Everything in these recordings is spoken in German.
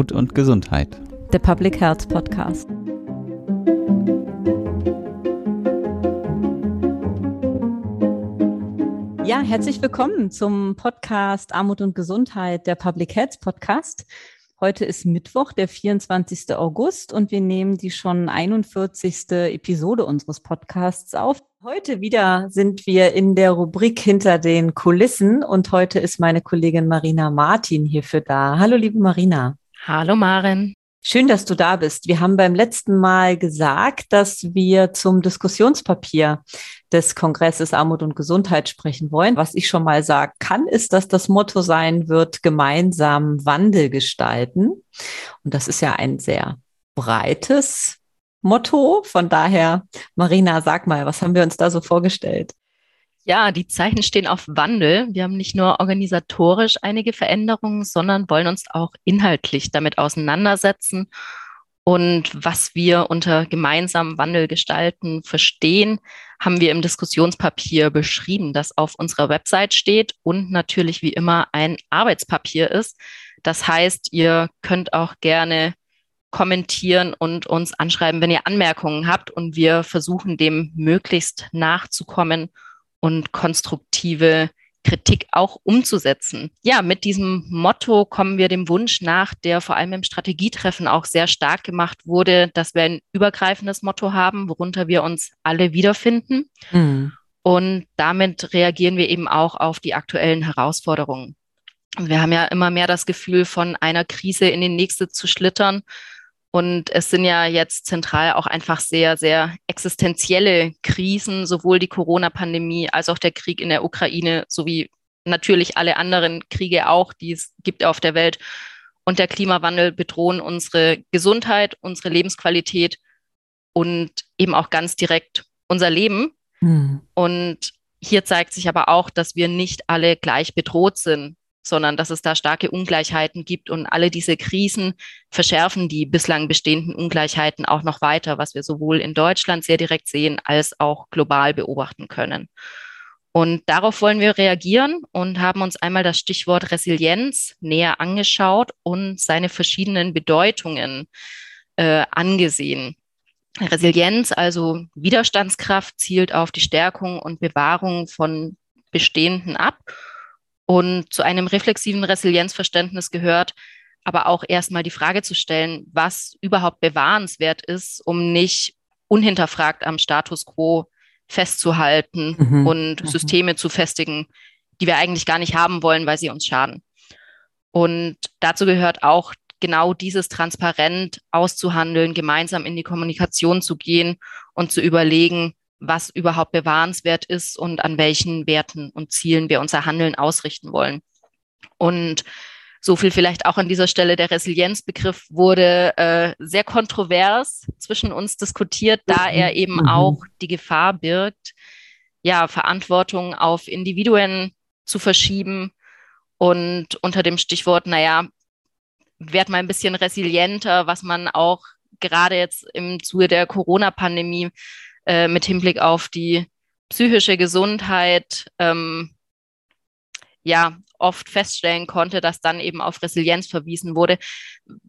Armut und Gesundheit. Der Public Health Podcast. Ja, herzlich willkommen zum Podcast Armut und Gesundheit, der Public Health Podcast. Heute ist Mittwoch, der 24. August und wir nehmen die schon 41. Episode unseres Podcasts auf. Heute wieder sind wir in der Rubrik hinter den Kulissen und heute ist meine Kollegin Marina Martin hierfür da. Hallo, liebe Marina. Hallo, Maren. Schön, dass du da bist. Wir haben beim letzten Mal gesagt, dass wir zum Diskussionspapier des Kongresses Armut und Gesundheit sprechen wollen. Was ich schon mal sagen kann, ist, dass das Motto sein wird, gemeinsam Wandel gestalten. Und das ist ja ein sehr breites Motto. Von daher, Marina, sag mal, was haben wir uns da so vorgestellt? Ja, die Zeichen stehen auf Wandel. Wir haben nicht nur organisatorisch einige Veränderungen, sondern wollen uns auch inhaltlich damit auseinandersetzen und was wir unter gemeinsamen Wandel gestalten verstehen, haben wir im Diskussionspapier beschrieben, das auf unserer Website steht und natürlich wie immer ein Arbeitspapier ist. Das heißt, ihr könnt auch gerne kommentieren und uns anschreiben, wenn ihr Anmerkungen habt und wir versuchen dem möglichst nachzukommen und konstruktive Kritik auch umzusetzen. Ja, mit diesem Motto kommen wir dem Wunsch nach, der vor allem im Strategietreffen auch sehr stark gemacht wurde, dass wir ein übergreifendes Motto haben, worunter wir uns alle wiederfinden. Mhm. Und damit reagieren wir eben auch auf die aktuellen Herausforderungen. Wir haben ja immer mehr das Gefühl, von einer Krise in die nächste zu schlittern und es sind ja jetzt zentral auch einfach sehr, sehr existenzielle Krisen, sowohl die Corona-Pandemie als auch der Krieg in der Ukraine, sowie natürlich alle anderen Kriege auch, die es gibt auf der Welt. Und der Klimawandel bedrohen unsere Gesundheit, unsere Lebensqualität und eben auch ganz direkt unser Leben. Hm. Und hier zeigt sich aber auch, dass wir nicht alle gleich bedroht sind sondern dass es da starke Ungleichheiten gibt und alle diese Krisen verschärfen die bislang bestehenden Ungleichheiten auch noch weiter, was wir sowohl in Deutschland sehr direkt sehen als auch global beobachten können. Und darauf wollen wir reagieren und haben uns einmal das Stichwort Resilienz näher angeschaut und seine verschiedenen Bedeutungen äh, angesehen. Resilienz, also Widerstandskraft, zielt auf die Stärkung und Bewahrung von Bestehenden ab und zu einem reflexiven Resilienzverständnis gehört aber auch erstmal die Frage zu stellen, was überhaupt bewahrenswert ist, um nicht unhinterfragt am Status quo festzuhalten mhm. und mhm. Systeme zu festigen, die wir eigentlich gar nicht haben wollen, weil sie uns schaden. Und dazu gehört auch genau dieses transparent auszuhandeln, gemeinsam in die Kommunikation zu gehen und zu überlegen, was überhaupt bewahrenswert ist und an welchen Werten und Zielen wir unser Handeln ausrichten wollen. Und so viel vielleicht auch an dieser Stelle. Der Resilienzbegriff wurde äh, sehr kontrovers zwischen uns diskutiert, da mhm. er eben mhm. auch die Gefahr birgt, ja, Verantwortung auf Individuen zu verschieben und unter dem Stichwort, naja, werd mal ein bisschen resilienter, was man auch gerade jetzt im Zuge der Corona-Pandemie äh, mit Hinblick auf die psychische Gesundheit ähm, ja oft feststellen konnte, dass dann eben auf Resilienz verwiesen wurde,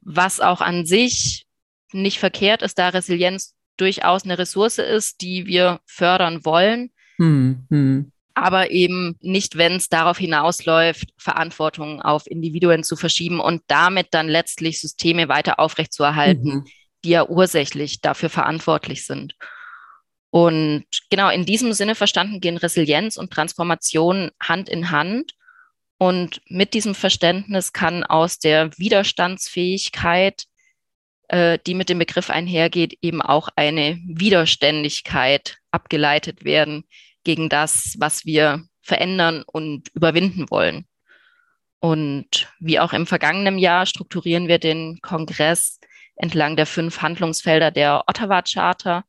was auch an sich nicht verkehrt ist, da Resilienz durchaus eine Ressource ist, die wir fördern wollen. Hm, hm. Aber eben nicht, wenn es darauf hinausläuft, Verantwortung auf Individuen zu verschieben und damit dann letztlich Systeme weiter aufrechtzuerhalten, mhm. die ja ursächlich dafür verantwortlich sind. Und genau in diesem Sinne verstanden gehen Resilienz und Transformation Hand in Hand. Und mit diesem Verständnis kann aus der Widerstandsfähigkeit, äh, die mit dem Begriff einhergeht, eben auch eine Widerständigkeit abgeleitet werden gegen das, was wir verändern und überwinden wollen. Und wie auch im vergangenen Jahr strukturieren wir den Kongress entlang der fünf Handlungsfelder der Ottawa Charta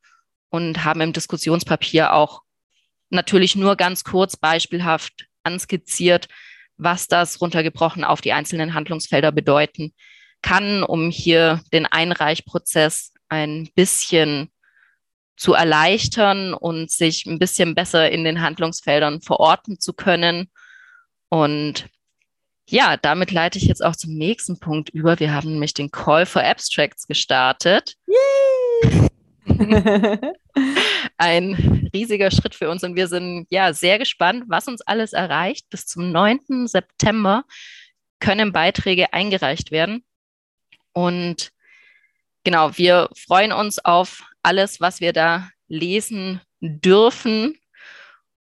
und haben im Diskussionspapier auch natürlich nur ganz kurz beispielhaft anskizziert, was das runtergebrochen auf die einzelnen Handlungsfelder bedeuten kann, um hier den Einreichprozess ein bisschen zu erleichtern und sich ein bisschen besser in den Handlungsfeldern verorten zu können. Und Ja, damit leite ich jetzt auch zum nächsten Punkt über. Wir haben nämlich den Call for Abstracts gestartet. Yay! Ein riesiger Schritt für uns und wir sind ja sehr gespannt, was uns alles erreicht. Bis zum 9. September können Beiträge eingereicht werden. Und genau, wir freuen uns auf alles, was wir da lesen dürfen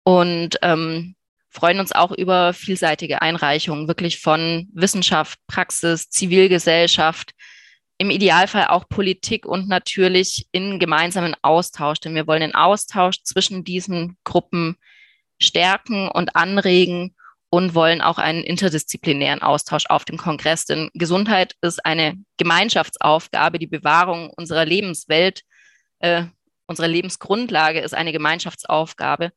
und ähm, freuen uns auch über vielseitige Einreichungen, wirklich von Wissenschaft, Praxis, Zivilgesellschaft, im Idealfall auch Politik und natürlich in gemeinsamen Austausch, denn wir wollen den Austausch zwischen diesen Gruppen stärken und anregen und wollen auch einen interdisziplinären Austausch auf dem Kongress. Denn Gesundheit ist eine Gemeinschaftsaufgabe, die Bewahrung unserer Lebenswelt, äh, unserer Lebensgrundlage ist eine Gemeinschaftsaufgabe.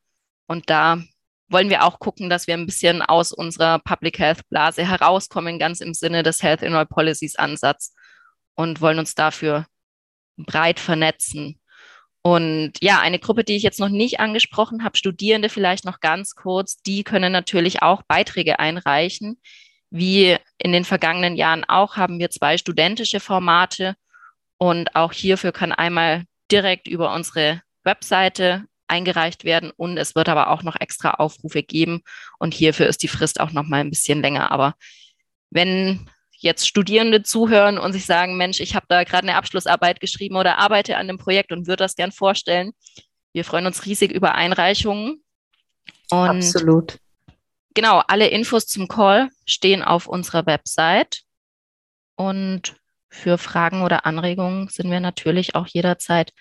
Und da wollen wir auch gucken, dass wir ein bisschen aus unserer Public Health Blase herauskommen, ganz im Sinne des Health in All Policies Ansatz und wollen uns dafür breit vernetzen. Und ja, eine Gruppe, die ich jetzt noch nicht angesprochen habe, Studierende vielleicht noch ganz kurz, die können natürlich auch Beiträge einreichen. Wie in den vergangenen Jahren auch haben wir zwei studentische Formate und auch hierfür kann einmal direkt über unsere Webseite eingereicht werden und es wird aber auch noch extra Aufrufe geben und hierfür ist die Frist auch noch mal ein bisschen länger. Aber wenn jetzt Studierende zuhören und sich sagen, Mensch, ich habe da gerade eine Abschlussarbeit geschrieben oder arbeite an dem Projekt und würde das gern vorstellen. Wir freuen uns riesig über Einreichungen. Und Absolut. Genau, alle Infos zum Call stehen auf unserer Website. Und für Fragen oder Anregungen sind wir natürlich auch jederzeit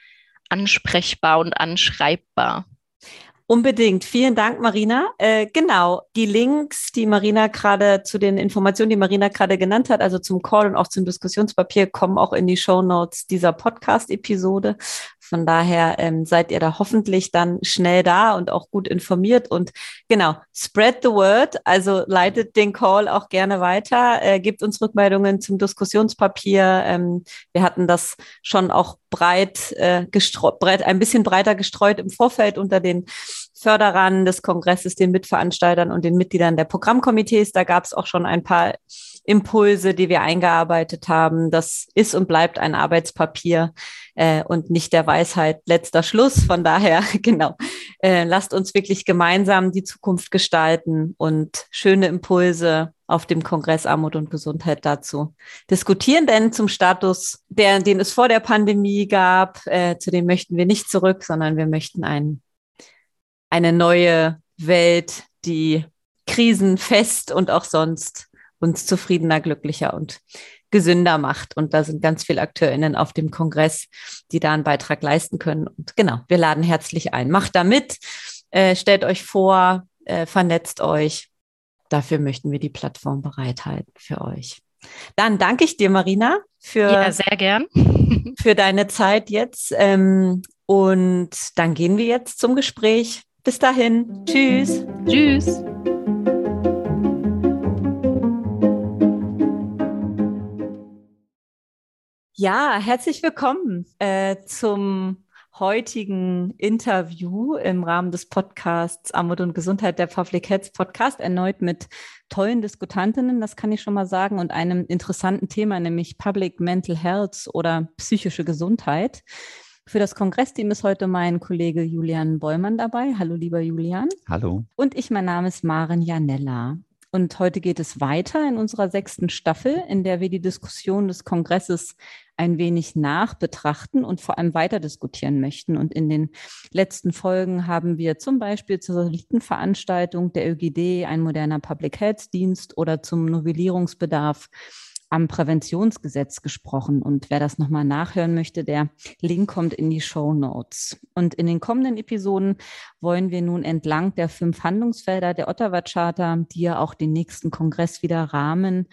ansprechbar und anschreibbar. Unbedingt. Vielen Dank, Marina. Äh, genau, die Links, die Marina gerade zu den Informationen, die Marina gerade genannt hat, also zum Call und auch zum Diskussionspapier, kommen auch in die Show Notes dieser Podcast-Episode. Von daher ähm, seid ihr da hoffentlich dann schnell da und auch gut informiert. Und genau, spread the word, also leitet den Call auch gerne weiter, äh, gebt uns Rückmeldungen zum Diskussionspapier. Ähm, wir hatten das schon auch breit äh, gestreut, breit, ein bisschen breiter gestreut im Vorfeld unter den Förderern des Kongresses, den Mitveranstaltern und den Mitgliedern der Programmkomitees. Da gab es auch schon ein paar Impulse, die wir eingearbeitet haben. Das ist und bleibt ein Arbeitspapier äh, und nicht der Weisheit letzter Schluss. Von daher, genau, äh, lasst uns wirklich gemeinsam die Zukunft gestalten und schöne Impulse auf dem Kongress Armut und Gesundheit dazu diskutieren. Denn zum Status, der, den es vor der Pandemie gab, äh, zu dem möchten wir nicht zurück, sondern wir möchten ein, eine neue Welt, die krisenfest und auch sonst uns zufriedener, glücklicher und gesünder macht. Und da sind ganz viele AkteurInnen auf dem Kongress, die da einen Beitrag leisten können. Und genau, wir laden herzlich ein. Macht da mit, äh, stellt euch vor, äh, vernetzt euch. Dafür möchten wir die Plattform bereithalten für euch. Dann danke ich dir, Marina, für, ja, sehr gern. für deine Zeit jetzt. Ähm, und dann gehen wir jetzt zum Gespräch. Bis dahin. Tschüss. Tschüss. Ja, herzlich willkommen äh, zum heutigen Interview im Rahmen des Podcasts Armut und Gesundheit der Public Health Podcast erneut mit tollen Diskutantinnen, das kann ich schon mal sagen, und einem interessanten Thema, nämlich Public Mental Health oder psychische Gesundheit. Für das Kongressteam ist heute mein Kollege Julian Bollmann dabei. Hallo, lieber Julian. Hallo. Und ich, mein Name ist Maren Janella. Und heute geht es weiter in unserer sechsten Staffel, in der wir die Diskussion des Kongresses ein wenig nachbetrachten und vor allem weiter diskutieren möchten. Und in den letzten Folgen haben wir zum Beispiel zur Veranstaltung der ÖGD, ein moderner Public Health Dienst oder zum Novellierungsbedarf am Präventionsgesetz gesprochen. Und wer das nochmal nachhören möchte, der Link kommt in die Show Notes. Und in den kommenden Episoden wollen wir nun entlang der fünf Handlungsfelder der Ottawa Charta, die ja auch den nächsten Kongress wieder rahmen,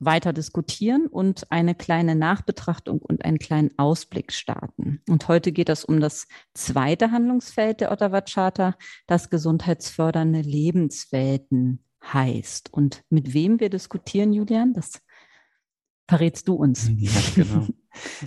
weiter diskutieren und eine kleine Nachbetrachtung und einen kleinen Ausblick starten. Und heute geht es um das zweite Handlungsfeld der Ottawa Charta, das gesundheitsfördernde Lebenswelten heißt. Und mit wem wir diskutieren, Julian, das verrätst du uns. Ja, genau.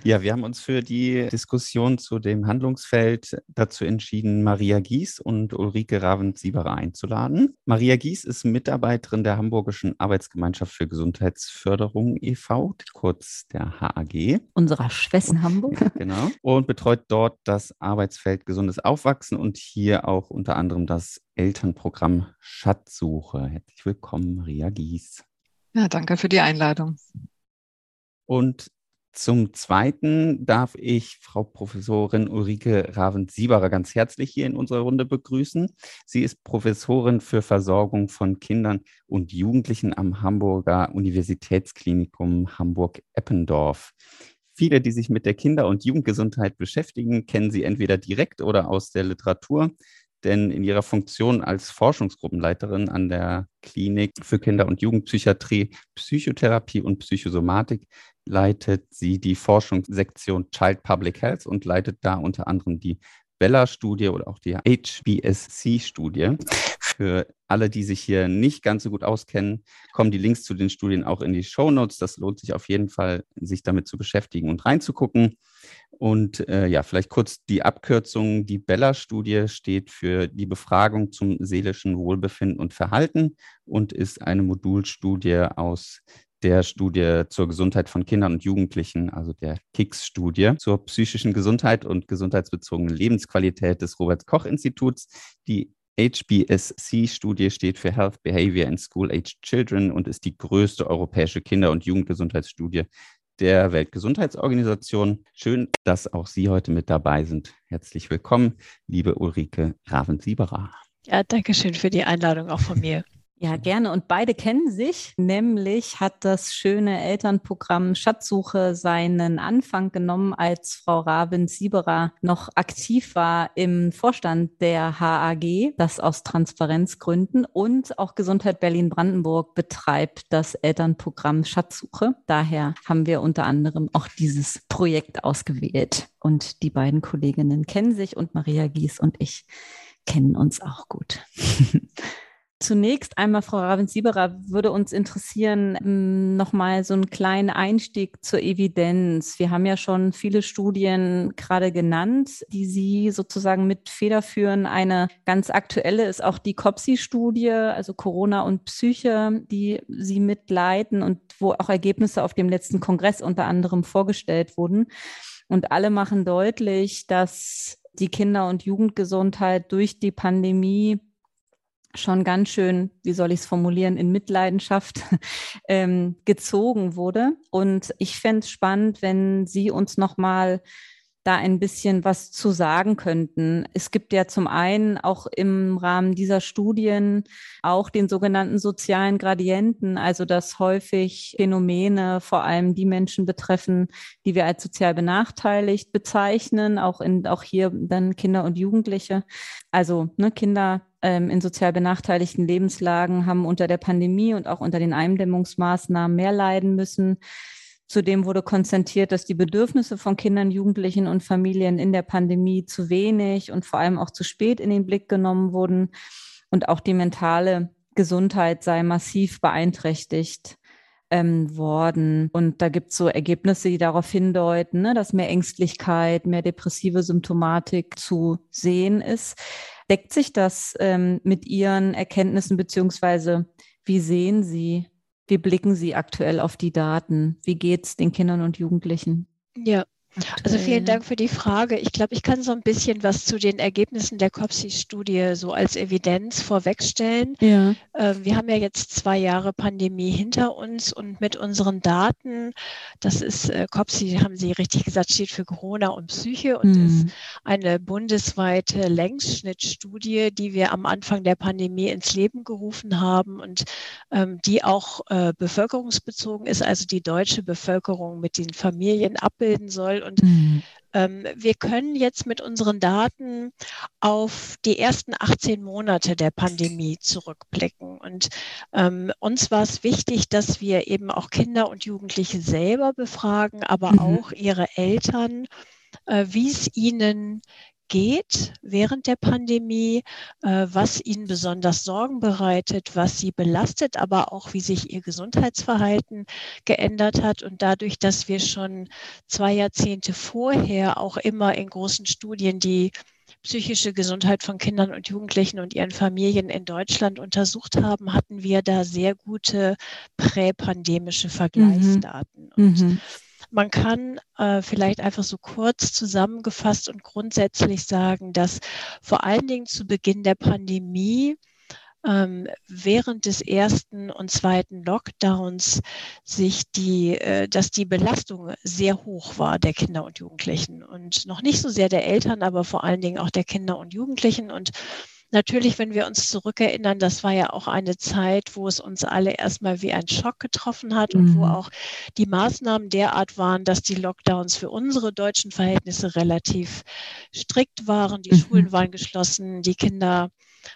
Ja, wir haben uns für die Diskussion zu dem Handlungsfeld dazu entschieden, Maria Gies und Ulrike Ravensieberer einzuladen. Maria Gies ist Mitarbeiterin der Hamburgischen Arbeitsgemeinschaft für Gesundheitsförderung e.V., kurz der HAG. Unserer Schwester Hamburg. Genau. Und betreut dort das Arbeitsfeld Gesundes Aufwachsen und hier auch unter anderem das Elternprogramm Schatzsuche. Herzlich willkommen, Maria Gies. Ja, danke für die Einladung. Und zum Zweiten darf ich Frau Professorin Ulrike Ravensieberer ganz herzlich hier in unserer Runde begrüßen. Sie ist Professorin für Versorgung von Kindern und Jugendlichen am Hamburger Universitätsklinikum Hamburg-Eppendorf. Viele, die sich mit der Kinder- und Jugendgesundheit beschäftigen, kennen sie entweder direkt oder aus der Literatur denn in ihrer Funktion als Forschungsgruppenleiterin an der Klinik für Kinder- und Jugendpsychiatrie, Psychotherapie und Psychosomatik leitet sie die Forschungssektion Child Public Health und leitet da unter anderem die Bella-Studie oder auch die HBSC-Studie. Für alle, die sich hier nicht ganz so gut auskennen, kommen die Links zu den Studien auch in die Show Notes. Das lohnt sich auf jeden Fall, sich damit zu beschäftigen und reinzugucken. Und äh, ja, vielleicht kurz die Abkürzung. Die Bella-Studie steht für die Befragung zum seelischen Wohlbefinden und Verhalten und ist eine Modulstudie aus der Studie zur Gesundheit von Kindern und Jugendlichen, also der KICS-Studie zur psychischen Gesundheit und gesundheitsbezogenen Lebensqualität des Robert-Koch-Instituts. Die HBSC-Studie steht für Health Behavior in School-Aged Children und ist die größte europäische Kinder- und Jugendgesundheitsstudie der Weltgesundheitsorganisation. Schön, dass auch Sie heute mit dabei sind. Herzlich willkommen, liebe Ulrike Ravensieberer. Ja, danke schön für die Einladung auch von mir. Ja, gerne. Und beide kennen sich. Nämlich hat das schöne Elternprogramm Schatzsuche seinen Anfang genommen, als Frau Ravens-Sieberer noch aktiv war im Vorstand der HAG, das aus Transparenzgründen. Und auch Gesundheit Berlin-Brandenburg betreibt das Elternprogramm Schatzsuche. Daher haben wir unter anderem auch dieses Projekt ausgewählt. Und die beiden Kolleginnen kennen sich und Maria Gies und ich kennen uns auch gut. Zunächst einmal, Frau Ravensieberer, würde uns interessieren, ähm, nochmal so einen kleinen Einstieg zur Evidenz. Wir haben ja schon viele Studien gerade genannt, die Sie sozusagen mit federführen. Eine ganz aktuelle ist auch die COPSI-Studie, also Corona und Psyche, die Sie mitleiten und wo auch Ergebnisse auf dem letzten Kongress unter anderem vorgestellt wurden. Und alle machen deutlich, dass die Kinder- und Jugendgesundheit durch die Pandemie schon ganz schön, wie soll ich es formulieren, in Mitleidenschaft ähm, gezogen wurde. Und ich fände es spannend, wenn Sie uns nochmal da ein bisschen was zu sagen könnten. Es gibt ja zum einen auch im Rahmen dieser Studien auch den sogenannten sozialen Gradienten, also dass häufig Phänomene vor allem die Menschen betreffen, die wir als sozial benachteiligt bezeichnen, auch in, auch hier dann Kinder und Jugendliche. Also ne, Kinder ähm, in sozial benachteiligten Lebenslagen haben unter der Pandemie und auch unter den Eindämmungsmaßnahmen mehr leiden müssen. Zudem wurde konstatiert, dass die Bedürfnisse von Kindern, Jugendlichen und Familien in der Pandemie zu wenig und vor allem auch zu spät in den Blick genommen wurden. Und auch die mentale Gesundheit sei massiv beeinträchtigt ähm, worden. Und da gibt es so Ergebnisse, die darauf hindeuten, ne, dass mehr Ängstlichkeit, mehr depressive Symptomatik zu sehen ist. Deckt sich das ähm, mit Ihren Erkenntnissen, beziehungsweise wie sehen Sie, wie blicken Sie aktuell auf die Daten? Wie geht es den Kindern und Jugendlichen? Ja, also vielen Dank für die Frage. Ich glaube, ich kann so ein bisschen was zu den Ergebnissen der COPSI-Studie so als Evidenz vorwegstellen. Ja. Ähm, wir haben ja jetzt zwei Jahre Pandemie hinter uns und mit unseren Daten, das ist äh, COPSI, haben Sie richtig gesagt, steht für Corona und Psyche und mhm. ist eine bundesweite Längsschnittstudie, die wir am Anfang der Pandemie ins Leben gerufen haben und ähm, die auch äh, bevölkerungsbezogen ist, also die deutsche Bevölkerung mit den Familien abbilden soll und mhm. ähm, wir können jetzt mit unseren Daten auf die ersten 18 Monate der Pandemie zurückblicken. Und ähm, uns war es wichtig, dass wir eben auch Kinder und Jugendliche selber befragen, aber mhm. auch ihre Eltern, äh, wie es ihnen geht während der Pandemie, äh, was ihnen besonders Sorgen bereitet, was sie belastet, aber auch wie sich ihr Gesundheitsverhalten geändert hat. Und dadurch, dass wir schon zwei Jahrzehnte vorher auch immer in großen Studien die psychische Gesundheit von Kindern und Jugendlichen und ihren Familien in Deutschland untersucht haben, hatten wir da sehr gute präpandemische Vergleichsdaten. Mhm. Und mhm. Man kann äh, vielleicht einfach so kurz zusammengefasst und grundsätzlich sagen, dass vor allen Dingen zu Beginn der Pandemie ähm, während des ersten und zweiten Lockdowns sich die, äh, dass die Belastung sehr hoch war der Kinder und Jugendlichen. Und noch nicht so sehr der Eltern, aber vor allen Dingen auch der Kinder und Jugendlichen. Und Natürlich, wenn wir uns zurückerinnern, das war ja auch eine Zeit, wo es uns alle erstmal wie ein Schock getroffen hat und mhm. wo auch die Maßnahmen derart waren, dass die Lockdowns für unsere deutschen Verhältnisse relativ strikt waren. Die mhm. Schulen waren geschlossen, die Kinder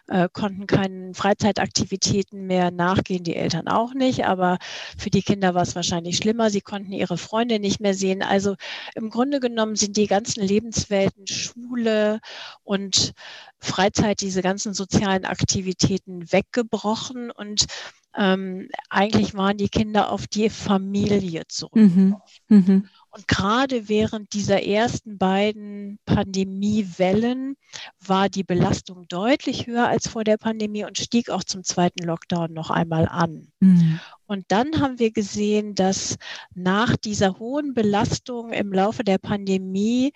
äh, konnten keinen Freizeitaktivitäten mehr nachgehen, die Eltern auch nicht. Aber für die Kinder war es wahrscheinlich schlimmer. Sie konnten ihre Freunde nicht mehr sehen. Also im Grunde genommen sind die ganzen Lebenswelten, Schule und Freizeit, diese ganzen sozialen Aktivitäten weggebrochen und ähm, eigentlich waren die Kinder auf die Familie zurückgeworfen. Mhm. Mhm. Und gerade während dieser ersten beiden Pandemiewellen war die Belastung deutlich höher als vor der Pandemie und stieg auch zum zweiten Lockdown noch einmal an. Mhm. Und dann haben wir gesehen, dass nach dieser hohen Belastung im Laufe der Pandemie,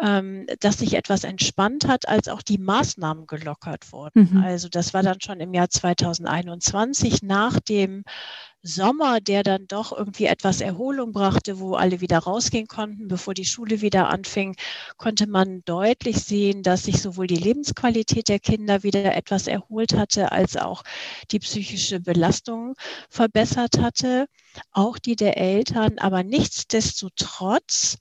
ähm, dass sich etwas entspannt hat, als auch die Maßnahmen gelockert wurden. Mhm. Also das war dann schon im Jahr 2021 nach dem Sommer, der dann doch irgendwie etwas Erholung brachte, wo alle wieder rausgehen konnten, bevor die Schule wieder anfing, konnte man deutlich sehen, dass sich sowohl die Lebensqualität der Kinder wieder etwas erholt hatte, als auch die psychische Belastung verbessert hatte, auch die der Eltern. Aber nichtsdestotrotz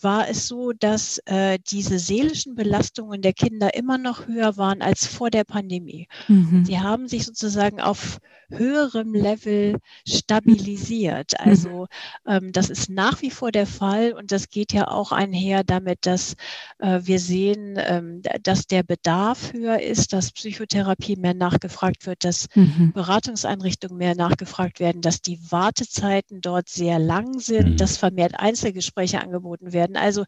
war es so, dass äh, diese seelischen Belastungen der Kinder immer noch höher waren als vor der Pandemie. Mhm. Sie haben sich sozusagen auf höherem Level stabilisiert. Mhm. Also ähm, das ist nach wie vor der Fall und das geht ja auch einher damit, dass äh, wir sehen, ähm, dass der Bedarf höher ist, dass Psychotherapie mehr nachgefragt wird, dass mhm. Beratungseinrichtungen mehr nachgefragt werden, dass die Wartezeiten dort sehr lang sind, mhm. dass vermehrt Einzelgespräche angeboten werden werden. Also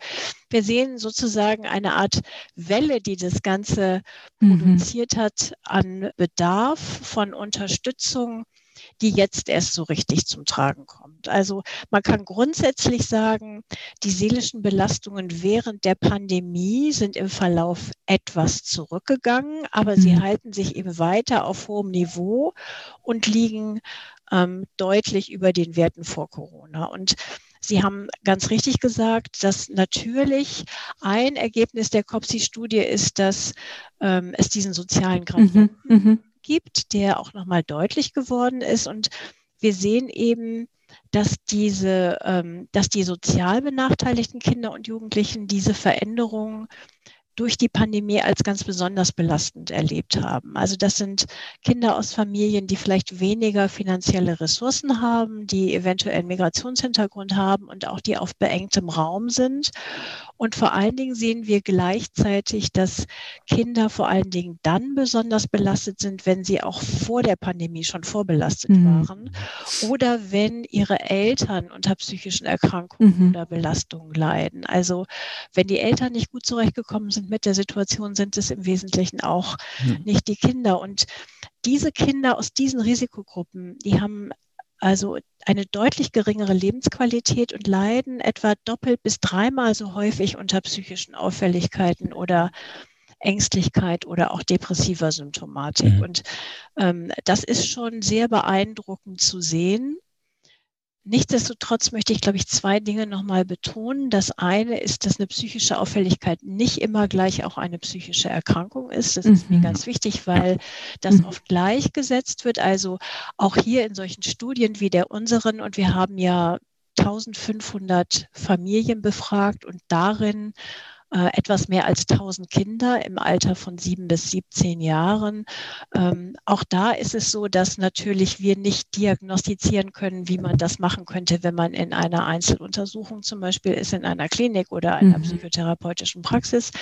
wir sehen sozusagen eine Art Welle, die das Ganze mhm. produziert hat an Bedarf von Unterstützung die jetzt erst so richtig zum Tragen kommt. Also man kann grundsätzlich sagen, die seelischen Belastungen während der Pandemie sind im Verlauf etwas zurückgegangen, aber mhm. sie halten sich eben weiter auf hohem Niveau und liegen ähm, deutlich über den Werten vor Corona. Und Sie haben ganz richtig gesagt, dass natürlich ein Ergebnis der COPSI-Studie ist, dass ähm, es diesen sozialen Gradienten mhm, mhm, gibt, der auch nochmal deutlich geworden ist. Und wir sehen eben, dass diese, ähm, dass die sozial benachteiligten Kinder und Jugendlichen diese Veränderungen durch die Pandemie als ganz besonders belastend erlebt haben. Also das sind Kinder aus Familien, die vielleicht weniger finanzielle Ressourcen haben, die eventuell einen Migrationshintergrund haben und auch die auf beengtem Raum sind. Und vor allen Dingen sehen wir gleichzeitig, dass Kinder vor allen Dingen dann besonders belastet sind, wenn sie auch vor der Pandemie schon vorbelastet mhm. waren oder wenn ihre Eltern unter psychischen Erkrankungen mhm. oder Belastungen leiden. Also wenn die Eltern nicht gut zurechtgekommen sind mit der Situation, sind es im Wesentlichen auch mhm. nicht die Kinder. Und diese Kinder aus diesen Risikogruppen, die haben also eine deutlich geringere Lebensqualität und leiden etwa doppelt bis dreimal so häufig unter psychischen Auffälligkeiten oder Ängstlichkeit oder auch depressiver Symptomatik. Mhm. Und ähm, das ist schon sehr beeindruckend zu sehen. Nichtsdestotrotz möchte ich, glaube ich, zwei Dinge nochmal betonen. Das eine ist, dass eine psychische Auffälligkeit nicht immer gleich auch eine psychische Erkrankung ist. Das ist mir mhm. ganz wichtig, weil das mhm. oft gleichgesetzt wird. Also auch hier in solchen Studien wie der unseren, und wir haben ja 1500 Familien befragt und darin äh, etwas mehr als 1000 Kinder im Alter von sieben bis 17 Jahren. Ähm, auch da ist es so, dass natürlich wir nicht diagnostizieren können, wie man das machen könnte, wenn man in einer Einzeluntersuchung zum Beispiel ist, in einer Klinik oder einer mhm. psychotherapeutischen Praxis.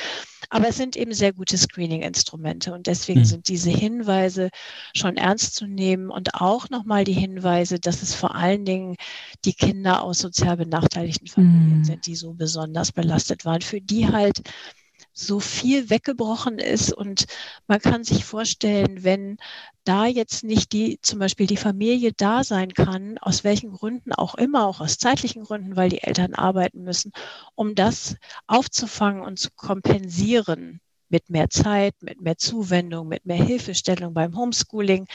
Aber es sind eben sehr gute Screening-Instrumente und deswegen mhm. sind diese Hinweise schon ernst zu nehmen und auch nochmal die Hinweise, dass es vor allen Dingen die Kinder aus sozial benachteiligten Familien mhm. sind, die so besonders belastet waren, für die halt so viel weggebrochen ist. Und man kann sich vorstellen, wenn da jetzt nicht die, zum Beispiel die Familie da sein kann, aus welchen Gründen auch immer, auch aus zeitlichen Gründen, weil die Eltern arbeiten müssen, um das aufzufangen und zu kompensieren mit mehr Zeit, mit mehr Zuwendung, mit mehr Hilfestellung beim Homeschooling,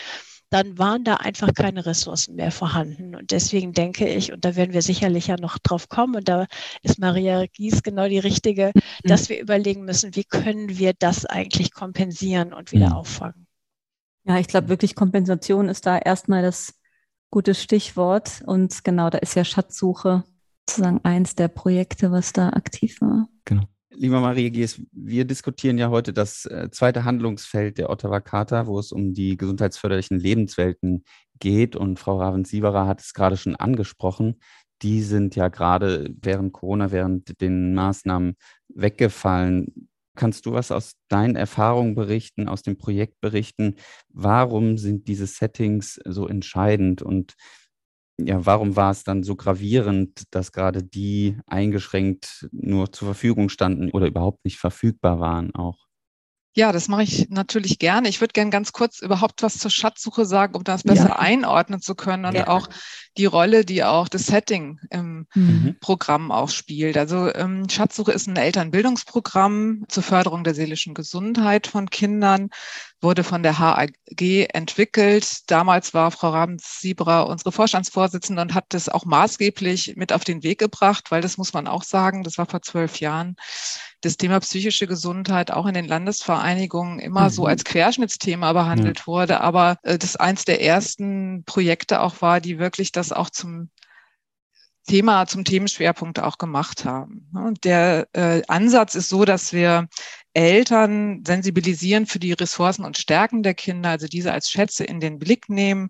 dann waren da einfach keine Ressourcen mehr vorhanden. Und deswegen denke ich, und da werden wir sicherlich ja noch drauf kommen, und da ist Maria Gies genau die richtige, mhm. dass wir überlegen müssen, wie können wir das eigentlich kompensieren und wieder mhm. auffangen. Ja, ich glaube wirklich, Kompensation ist da erstmal das gute Stichwort. Und genau, da ist ja Schatzsuche sozusagen eins der Projekte, was da aktiv war. Genau. Lieber Maria Gies, wir diskutieren ja heute das äh, zweite Handlungsfeld der Ottawa Charta, wo es um die gesundheitsförderlichen Lebenswelten geht. Und Frau Ravensieberer hat es gerade schon angesprochen. Die sind ja gerade während Corona, während den Maßnahmen weggefallen. Kannst du was aus deinen Erfahrungen berichten, aus dem Projekt berichten? Warum sind diese Settings so entscheidend und ja, warum war es dann so gravierend, dass gerade die eingeschränkt nur zur Verfügung standen oder überhaupt nicht verfügbar waren auch? Ja, das mache ich natürlich gerne. Ich würde gerne ganz kurz überhaupt was zur Schatzsuche sagen, um das besser ja. einordnen zu können und ja. auch die Rolle, die auch das Setting im mhm. Programm auch spielt. Also ähm, Schatzsuche ist ein Elternbildungsprogramm zur Förderung der seelischen Gesundheit von Kindern, wurde von der HAG entwickelt. Damals war Frau Rabens-Siebra unsere Vorstandsvorsitzende und hat das auch maßgeblich mit auf den Weg gebracht, weil das muss man auch sagen, das war vor zwölf Jahren das Thema psychische Gesundheit auch in den Landesvereinigungen immer mhm. so als Querschnittsthema behandelt ja. wurde, aber äh, das eins der ersten Projekte auch war, die wirklich das auch zum Thema, zum Themenschwerpunkt auch gemacht haben. Und der äh, Ansatz ist so, dass wir Eltern sensibilisieren für die Ressourcen und Stärken der Kinder, also diese als Schätze in den Blick nehmen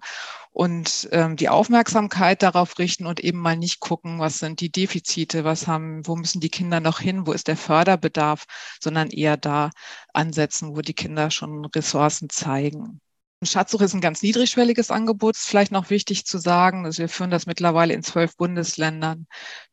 und ähm, die Aufmerksamkeit darauf richten und eben mal nicht gucken, was sind die Defizite, was haben, wo müssen die Kinder noch hin, wo ist der Förderbedarf, sondern eher da ansetzen, wo die Kinder schon Ressourcen zeigen. Schatzsuche ist ein ganz niedrigschwelliges Angebot. Ist vielleicht noch wichtig zu sagen, dass wir führen das mittlerweile in zwölf Bundesländern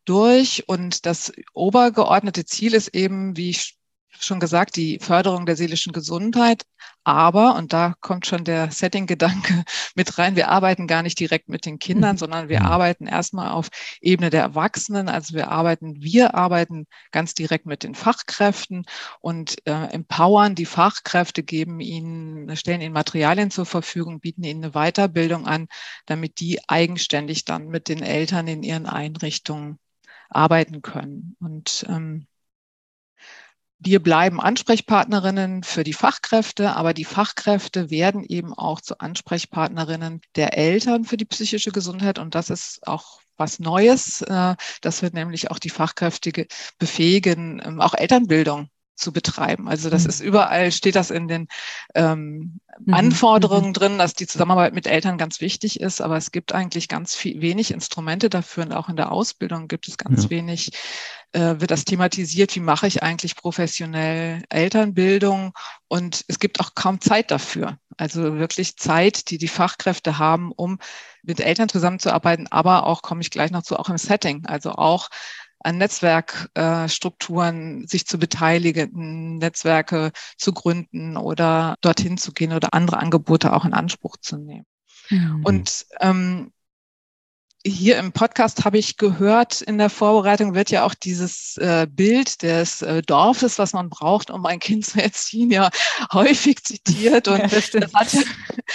durch. Und das obergeordnete Ziel ist eben, wie ich schon gesagt, die Förderung der seelischen Gesundheit. Aber, und da kommt schon der Setting-Gedanke mit rein, wir arbeiten gar nicht direkt mit den Kindern, mhm. sondern wir mhm. arbeiten erstmal auf Ebene der Erwachsenen. Also wir arbeiten, wir arbeiten ganz direkt mit den Fachkräften und äh, empowern die Fachkräfte, geben ihnen, stellen ihnen Materialien zur Verfügung, bieten ihnen eine Weiterbildung an, damit die eigenständig dann mit den Eltern in ihren Einrichtungen arbeiten können. Und ähm, wir bleiben Ansprechpartnerinnen für die Fachkräfte, aber die Fachkräfte werden eben auch zu Ansprechpartnerinnen der Eltern für die psychische Gesundheit. Und das ist auch was Neues, äh, dass wir nämlich auch die Fachkräfte befähigen, ähm, auch Elternbildung zu betreiben. Also das mhm. ist überall, steht das in den ähm, mhm. Anforderungen mhm. drin, dass die Zusammenarbeit mit Eltern ganz wichtig ist, aber es gibt eigentlich ganz viel, wenig Instrumente dafür und auch in der Ausbildung gibt es ganz ja. wenig, äh, wird das thematisiert, wie mache ich eigentlich professionell Elternbildung und es gibt auch kaum Zeit dafür. Also wirklich Zeit, die die Fachkräfte haben, um mit Eltern zusammenzuarbeiten, aber auch, komme ich gleich noch zu, auch im Setting, also auch an Netzwerkstrukturen äh, sich zu beteiligen, Netzwerke zu gründen oder dorthin zu gehen oder andere Angebote auch in Anspruch zu nehmen. Mhm. Und ähm, hier im Podcast habe ich gehört, in der Vorbereitung wird ja auch dieses äh, Bild des äh, Dorfes, was man braucht, um ein Kind zu erziehen, ja häufig zitiert. Und ja, das, das, hat,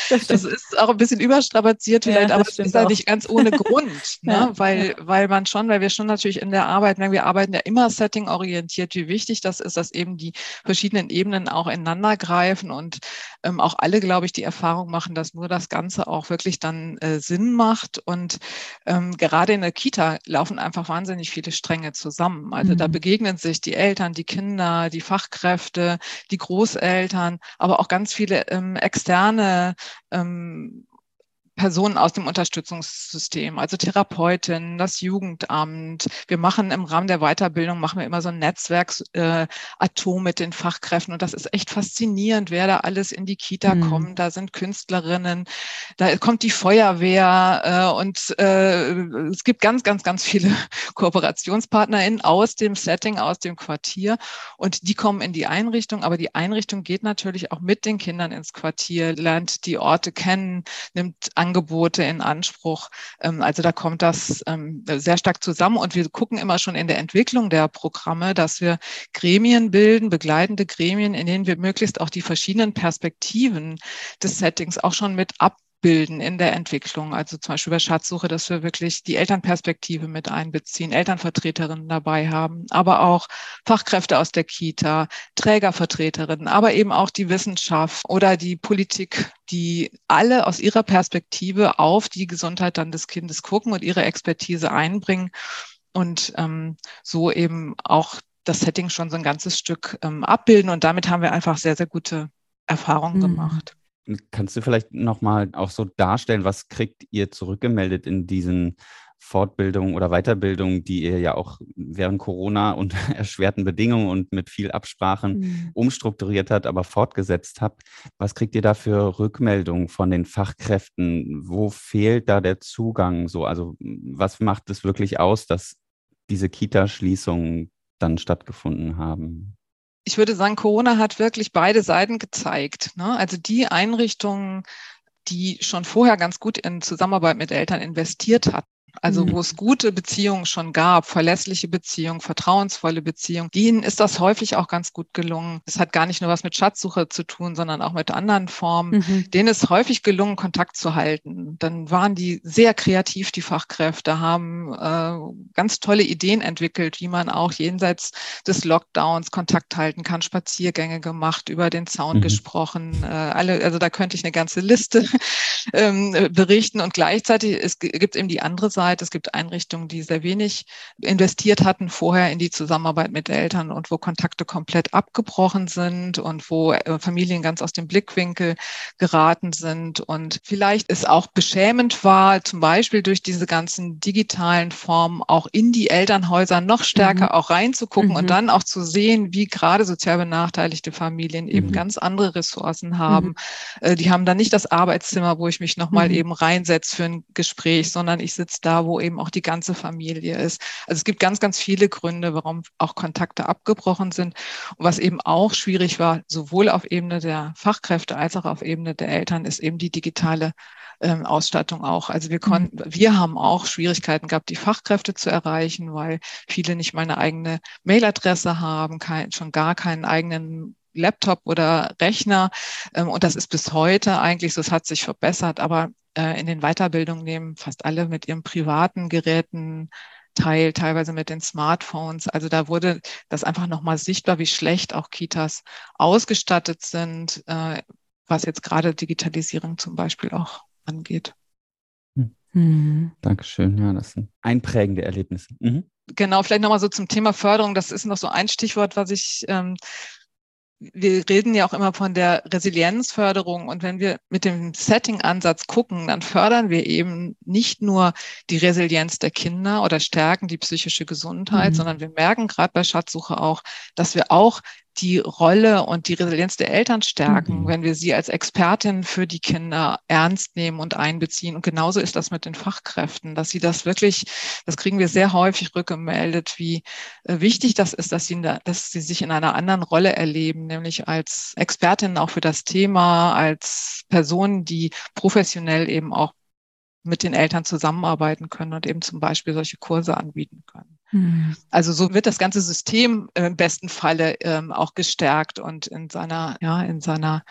das, das, ist auch ein bisschen überstrapaziert vielleicht, ja, aber es ist ja nicht ganz ohne Grund, ne? ja, weil, weil man schon, weil wir schon natürlich in der Arbeit, wir arbeiten ja immer setting-orientiert, wie wichtig das ist, dass eben die verschiedenen Ebenen auch ineinander greifen und ähm, auch alle, glaube ich, die Erfahrung machen, dass nur das Ganze auch wirklich dann äh, Sinn macht. Und ähm, gerade in der Kita laufen einfach wahnsinnig viele Stränge zusammen. Also mhm. da begegnen sich die Eltern, die Kinder, die Fachkräfte, die Großeltern, aber auch ganz viele ähm, externe ähm, Personen aus dem Unterstützungssystem, also Therapeutinnen, das Jugendamt. Wir machen im Rahmen der Weiterbildung, machen wir immer so ein Netzwerksatom äh, mit den Fachkräften und das ist echt faszinierend, wer da alles in die Kita mhm. kommt. Da sind Künstlerinnen, da kommt die Feuerwehr äh, und äh, es gibt ganz, ganz, ganz viele KooperationspartnerInnen aus dem Setting, aus dem Quartier und die kommen in die Einrichtung, aber die Einrichtung geht natürlich auch mit den Kindern ins Quartier, lernt die Orte kennen, nimmt an Angebote in Anspruch. Ähm, also da kommt das ähm, sehr stark zusammen und wir gucken immer schon in der Entwicklung der Programme, dass wir Gremien bilden, begleitende Gremien, in denen wir möglichst auch die verschiedenen Perspektiven des Settings auch schon mit ab bilden in der Entwicklung. Also zum Beispiel bei Schatzsuche, dass wir wirklich die Elternperspektive mit einbeziehen, Elternvertreterinnen dabei haben, aber auch Fachkräfte aus der Kita, Trägervertreterinnen, aber eben auch die Wissenschaft oder die Politik, die alle aus ihrer Perspektive auf die Gesundheit dann des Kindes gucken und ihre Expertise einbringen und ähm, so eben auch das Setting schon so ein ganzes Stück ähm, abbilden. Und damit haben wir einfach sehr, sehr gute Erfahrungen mhm. gemacht. Kannst du vielleicht nochmal auch so darstellen, was kriegt ihr zurückgemeldet in diesen Fortbildungen oder Weiterbildungen, die ihr ja auch während Corona und erschwerten Bedingungen und mit viel Absprachen mhm. umstrukturiert habt, aber fortgesetzt habt. Was kriegt ihr da für Rückmeldungen von den Fachkräften? Wo fehlt da der Zugang so? Also was macht es wirklich aus, dass diese Kita-Schließungen dann stattgefunden haben? Ich würde sagen, Corona hat wirklich beide Seiten gezeigt. Ne? Also die Einrichtungen, die schon vorher ganz gut in Zusammenarbeit mit Eltern investiert hatten, also mhm. wo es gute Beziehungen schon gab, verlässliche Beziehungen, vertrauensvolle Beziehungen, denen ist das häufig auch ganz gut gelungen. Es hat gar nicht nur was mit Schatzsuche zu tun, sondern auch mit anderen Formen. Mhm. Denen ist häufig gelungen, Kontakt zu halten. Dann waren die sehr kreativ, die Fachkräfte, haben äh, ganz tolle Ideen entwickelt, wie man auch jenseits des Lockdowns Kontakt halten kann, Spaziergänge gemacht, über den Zaun mhm. gesprochen. Äh, alle, also da könnte ich eine ganze Liste ähm, berichten. Und gleichzeitig es gibt eben die andere Seite, Seite. Es gibt Einrichtungen, die sehr wenig investiert hatten vorher in die Zusammenarbeit mit Eltern und wo Kontakte komplett abgebrochen sind und wo äh, Familien ganz aus dem Blickwinkel geraten sind und vielleicht es auch beschämend war, zum Beispiel durch diese ganzen digitalen Formen auch in die Elternhäuser noch stärker mhm. auch reinzugucken mhm. und dann auch zu sehen, wie gerade sozial benachteiligte Familien eben mhm. ganz andere Ressourcen haben. Mhm. Äh, die haben dann nicht das Arbeitszimmer, wo ich mich nochmal mhm. eben reinsetze für ein Gespräch, sondern ich sitze da da, wo eben auch die ganze Familie ist. Also es gibt ganz, ganz viele Gründe, warum auch Kontakte abgebrochen sind. Und was eben auch schwierig war, sowohl auf Ebene der Fachkräfte als auch auf Ebene der Eltern, ist eben die digitale ähm, Ausstattung auch. Also wir konnten, mhm. wir haben auch Schwierigkeiten gehabt, die Fachkräfte zu erreichen, weil viele nicht mal eine eigene Mailadresse haben, kein, schon gar keinen eigenen Laptop oder Rechner. Ähm, und das ist bis heute eigentlich so, es hat sich verbessert, aber in den Weiterbildungen nehmen fast alle mit ihren privaten Geräten teil, teilweise mit den Smartphones. Also da wurde das einfach nochmal sichtbar, wie schlecht auch Kitas ausgestattet sind, äh, was jetzt gerade Digitalisierung zum Beispiel auch angeht. Hm. Mhm. Dankeschön. Ja, das sind einprägende Erlebnisse. Mhm. Genau, vielleicht nochmal so zum Thema Förderung. Das ist noch so ein Stichwort, was ich ähm, wir reden ja auch immer von der Resilienzförderung und wenn wir mit dem Setting-Ansatz gucken, dann fördern wir eben nicht nur die Resilienz der Kinder oder stärken die psychische Gesundheit, mhm. sondern wir merken gerade bei Schatzsuche auch, dass wir auch die Rolle und die Resilienz der Eltern stärken, mhm. wenn wir sie als Expertin für die Kinder ernst nehmen und einbeziehen. Und genauso ist das mit den Fachkräften, dass sie das wirklich, das kriegen wir sehr häufig rückgemeldet, wie äh, wichtig das ist, dass sie, dass sie sich in einer anderen Rolle erleben, nämlich als Expertin auch für das Thema, als Personen, die professionell eben auch mit den Eltern zusammenarbeiten können und eben zum Beispiel solche Kurse anbieten können. Mhm. Also so wird das ganze System im besten Falle ähm, auch gestärkt und in seiner, ja, in seiner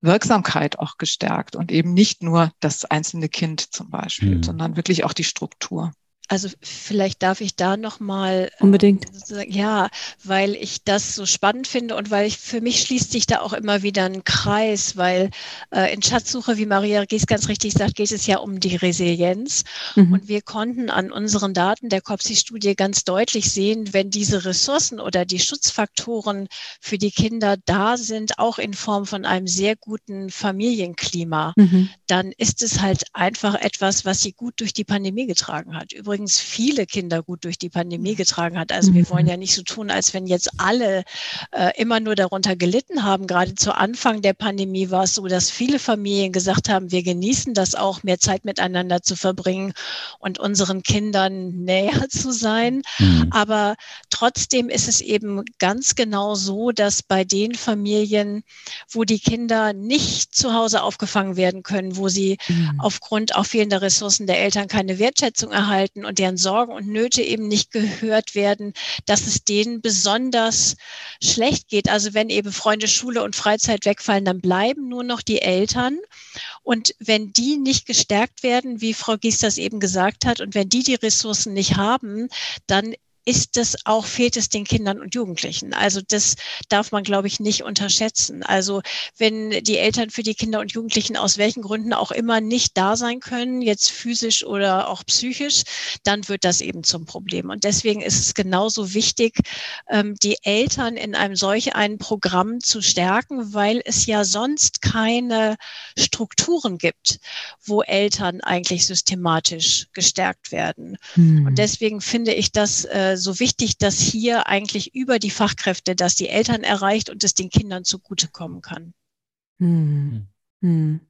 Wirksamkeit auch gestärkt und eben nicht nur das einzelne Kind zum Beispiel, mhm. sondern wirklich auch die Struktur. Also vielleicht darf ich da noch mal äh, unbedingt ja, weil ich das so spannend finde und weil ich für mich schließt sich da auch immer wieder ein Kreis, weil äh, in Schatzsuche, wie Maria Gies ganz richtig sagt, geht es ja um die Resilienz mhm. und wir konnten an unseren Daten der COPSI-Studie ganz deutlich sehen, wenn diese Ressourcen oder die Schutzfaktoren für die Kinder da sind, auch in Form von einem sehr guten Familienklima, mhm. dann ist es halt einfach etwas, was sie gut durch die Pandemie getragen hat. Übrigens übrigens viele Kinder gut durch die Pandemie getragen hat. Also wir wollen mhm. ja nicht so tun, als wenn jetzt alle äh, immer nur darunter gelitten haben. Gerade zu Anfang der Pandemie war es so, dass viele Familien gesagt haben, wir genießen das auch, mehr Zeit miteinander zu verbringen und unseren Kindern näher zu sein. Mhm. Aber trotzdem ist es eben ganz genau so, dass bei den Familien, wo die Kinder nicht zu Hause aufgefangen werden können, wo sie mhm. aufgrund auch fehlender Ressourcen der Eltern keine Wertschätzung erhalten und deren Sorgen und Nöte eben nicht gehört werden, dass es denen besonders schlecht geht. Also wenn eben Freunde, Schule und Freizeit wegfallen, dann bleiben nur noch die Eltern. Und wenn die nicht gestärkt werden, wie Frau Gies das eben gesagt hat, und wenn die die Ressourcen nicht haben, dann ist es auch, fehlt es den Kindern und Jugendlichen. Also das darf man, glaube ich, nicht unterschätzen. Also wenn die Eltern für die Kinder und Jugendlichen aus welchen Gründen auch immer nicht da sein können, jetzt physisch oder auch psychisch, dann wird das eben zum Problem. Und deswegen ist es genauso wichtig, ähm, die Eltern in einem solch ein Programm zu stärken, weil es ja sonst keine Strukturen gibt, wo Eltern eigentlich systematisch gestärkt werden. Hm. Und deswegen finde ich das äh, so wichtig, dass hier eigentlich über die Fachkräfte, dass die Eltern erreicht und es den Kindern zugutekommen kann. Hm. Hm.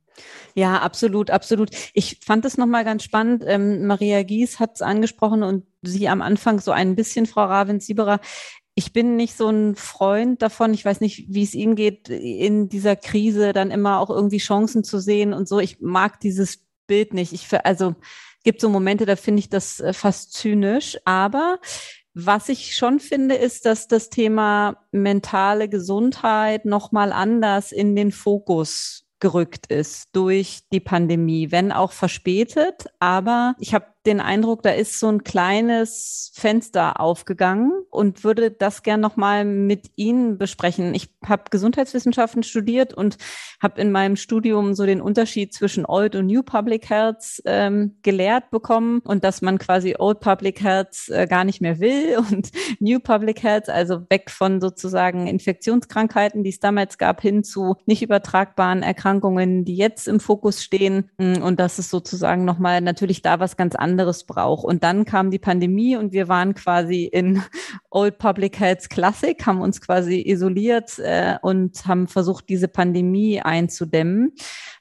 Ja, absolut, absolut. Ich fand es nochmal ganz spannend. Ähm, Maria Gies hat es angesprochen und Sie am Anfang so ein bisschen, Frau Ravens-Sieberer. Ich bin nicht so ein Freund davon. Ich weiß nicht, wie es Ihnen geht, in dieser Krise dann immer auch irgendwie Chancen zu sehen und so. Ich mag dieses Bild nicht. Ich, also, gibt so Momente, da finde ich das äh, fast zynisch. Aber was ich schon finde, ist, dass das Thema mentale Gesundheit nochmal anders in den Fokus gerückt ist durch die Pandemie, wenn auch verspätet. Aber ich habe den Eindruck, da ist so ein kleines Fenster aufgegangen und würde das gern nochmal mit Ihnen besprechen. Ich habe Gesundheitswissenschaften studiert und habe in meinem Studium so den Unterschied zwischen Old und New Public Health ähm, gelehrt bekommen und dass man quasi Old Public Health äh, gar nicht mehr will und New Public Health, also weg von sozusagen Infektionskrankheiten, die es damals gab, hin zu nicht übertragbaren Erkrankungen, die jetzt im Fokus stehen und dass es sozusagen nochmal natürlich da was ganz anderes anderes braucht. Und dann kam die Pandemie und wir waren quasi in Old Public Health Classic, haben uns quasi isoliert äh, und haben versucht, diese Pandemie einzudämmen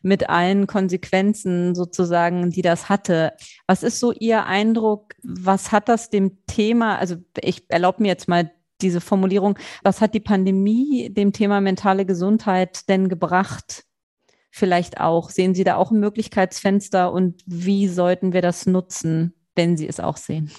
mit allen Konsequenzen sozusagen, die das hatte. Was ist so Ihr Eindruck? Was hat das dem Thema, also ich erlaube mir jetzt mal diese Formulierung, was hat die Pandemie dem Thema mentale Gesundheit denn gebracht? Vielleicht auch? Sehen Sie da auch ein Möglichkeitsfenster und wie sollten wir das nutzen, wenn Sie es auch sehen?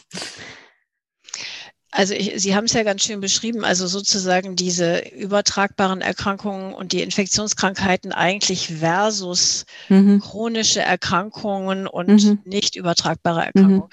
Also ich, Sie haben es ja ganz schön beschrieben, also sozusagen diese übertragbaren Erkrankungen und die Infektionskrankheiten eigentlich versus mhm. chronische Erkrankungen und mhm. nicht übertragbare Erkrankungen.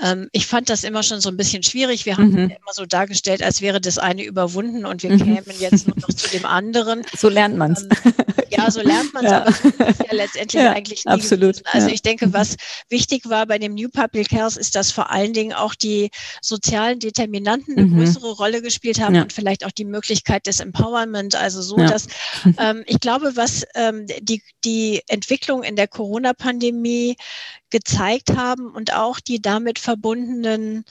Mhm. Ähm, ich fand das immer schon so ein bisschen schwierig. Wir haben mhm. immer so dargestellt, als wäre das eine überwunden und wir mhm. kämen jetzt nur noch zu dem anderen. So lernt man es. Ähm, ja, so lernt man es, ja. aber das ist ja letztendlich ja, eigentlich nie absolut. Gewesen. Also ja. ich denke, was wichtig war bei dem New Public Health, ist, dass vor allen Dingen auch die sozialen Determinanten Dominanten eine mhm. größere Rolle gespielt haben ja. und vielleicht auch die Möglichkeit des Empowerment. Also so, ja. dass ähm, ich glaube, was ähm, die, die Entwicklung in der Corona-Pandemie gezeigt haben und auch die damit verbundenen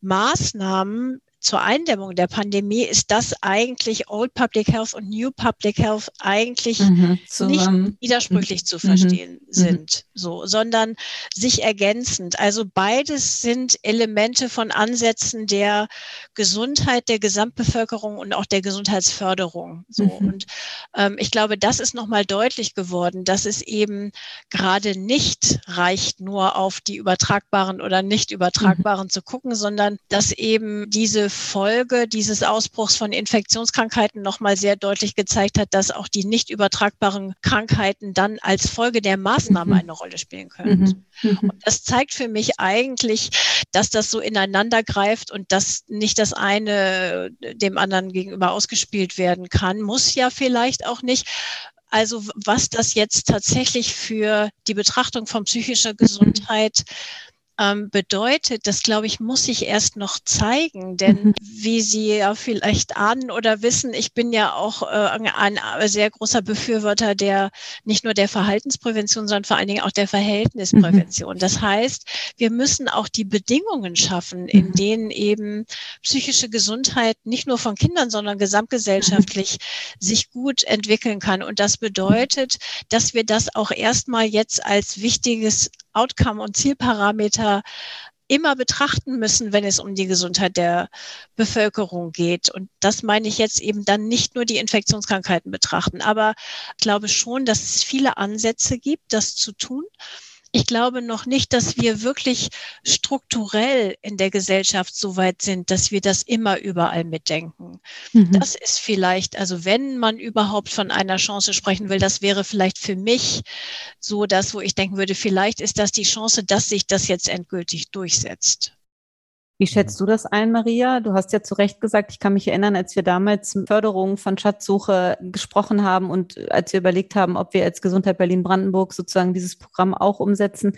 Maßnahmen zur Eindämmung der Pandemie ist das eigentlich Old Public Health und New Public Health eigentlich mhm, nicht widersprüchlich mhm. zu verstehen mhm, sind, so, sondern sich ergänzend. Also beides sind Elemente von Ansätzen der Gesundheit der Gesamtbevölkerung und auch der Gesundheitsförderung. So. Mhm. Und ähm, ich glaube, das ist nochmal deutlich geworden, dass es eben gerade nicht reicht, nur auf die übertragbaren oder nicht übertragbaren mhm. zu gucken, sondern dass eben diese Folge dieses Ausbruchs von Infektionskrankheiten nochmal sehr deutlich gezeigt hat, dass auch die nicht übertragbaren Krankheiten dann als Folge der Maßnahmen mhm. eine Rolle spielen können. Mhm. Und das zeigt für mich eigentlich, dass das so ineinander greift und dass nicht das eine dem anderen gegenüber ausgespielt werden kann, muss ja vielleicht auch nicht. Also was das jetzt tatsächlich für die Betrachtung von psychischer Gesundheit ähm, bedeutet, das glaube ich, muss ich erst noch zeigen. Denn wie Sie ja vielleicht ahnen oder wissen, ich bin ja auch äh, ein sehr großer Befürworter der nicht nur der Verhaltensprävention, sondern vor allen Dingen auch der Verhältnisprävention. Mhm. Das heißt, wir müssen auch die Bedingungen schaffen, in mhm. denen eben psychische Gesundheit nicht nur von Kindern, sondern gesamtgesellschaftlich mhm. sich gut entwickeln kann. Und das bedeutet, dass wir das auch erstmal jetzt als wichtiges Outcome und Zielparameter immer betrachten müssen, wenn es um die Gesundheit der Bevölkerung geht. Und das meine ich jetzt eben dann nicht nur die Infektionskrankheiten betrachten, aber ich glaube schon, dass es viele Ansätze gibt, das zu tun ich glaube noch nicht, dass wir wirklich strukturell in der Gesellschaft so weit sind, dass wir das immer überall mitdenken. Mhm. Das ist vielleicht, also wenn man überhaupt von einer Chance sprechen will, das wäre vielleicht für mich so das, wo ich denken würde, vielleicht ist das die Chance, dass sich das jetzt endgültig durchsetzt. Wie schätzt du das ein, Maria? Du hast ja zu Recht gesagt, ich kann mich erinnern, als wir damals Förderung von Schatzsuche gesprochen haben und als wir überlegt haben, ob wir als Gesundheit Berlin-Brandenburg sozusagen dieses Programm auch umsetzen,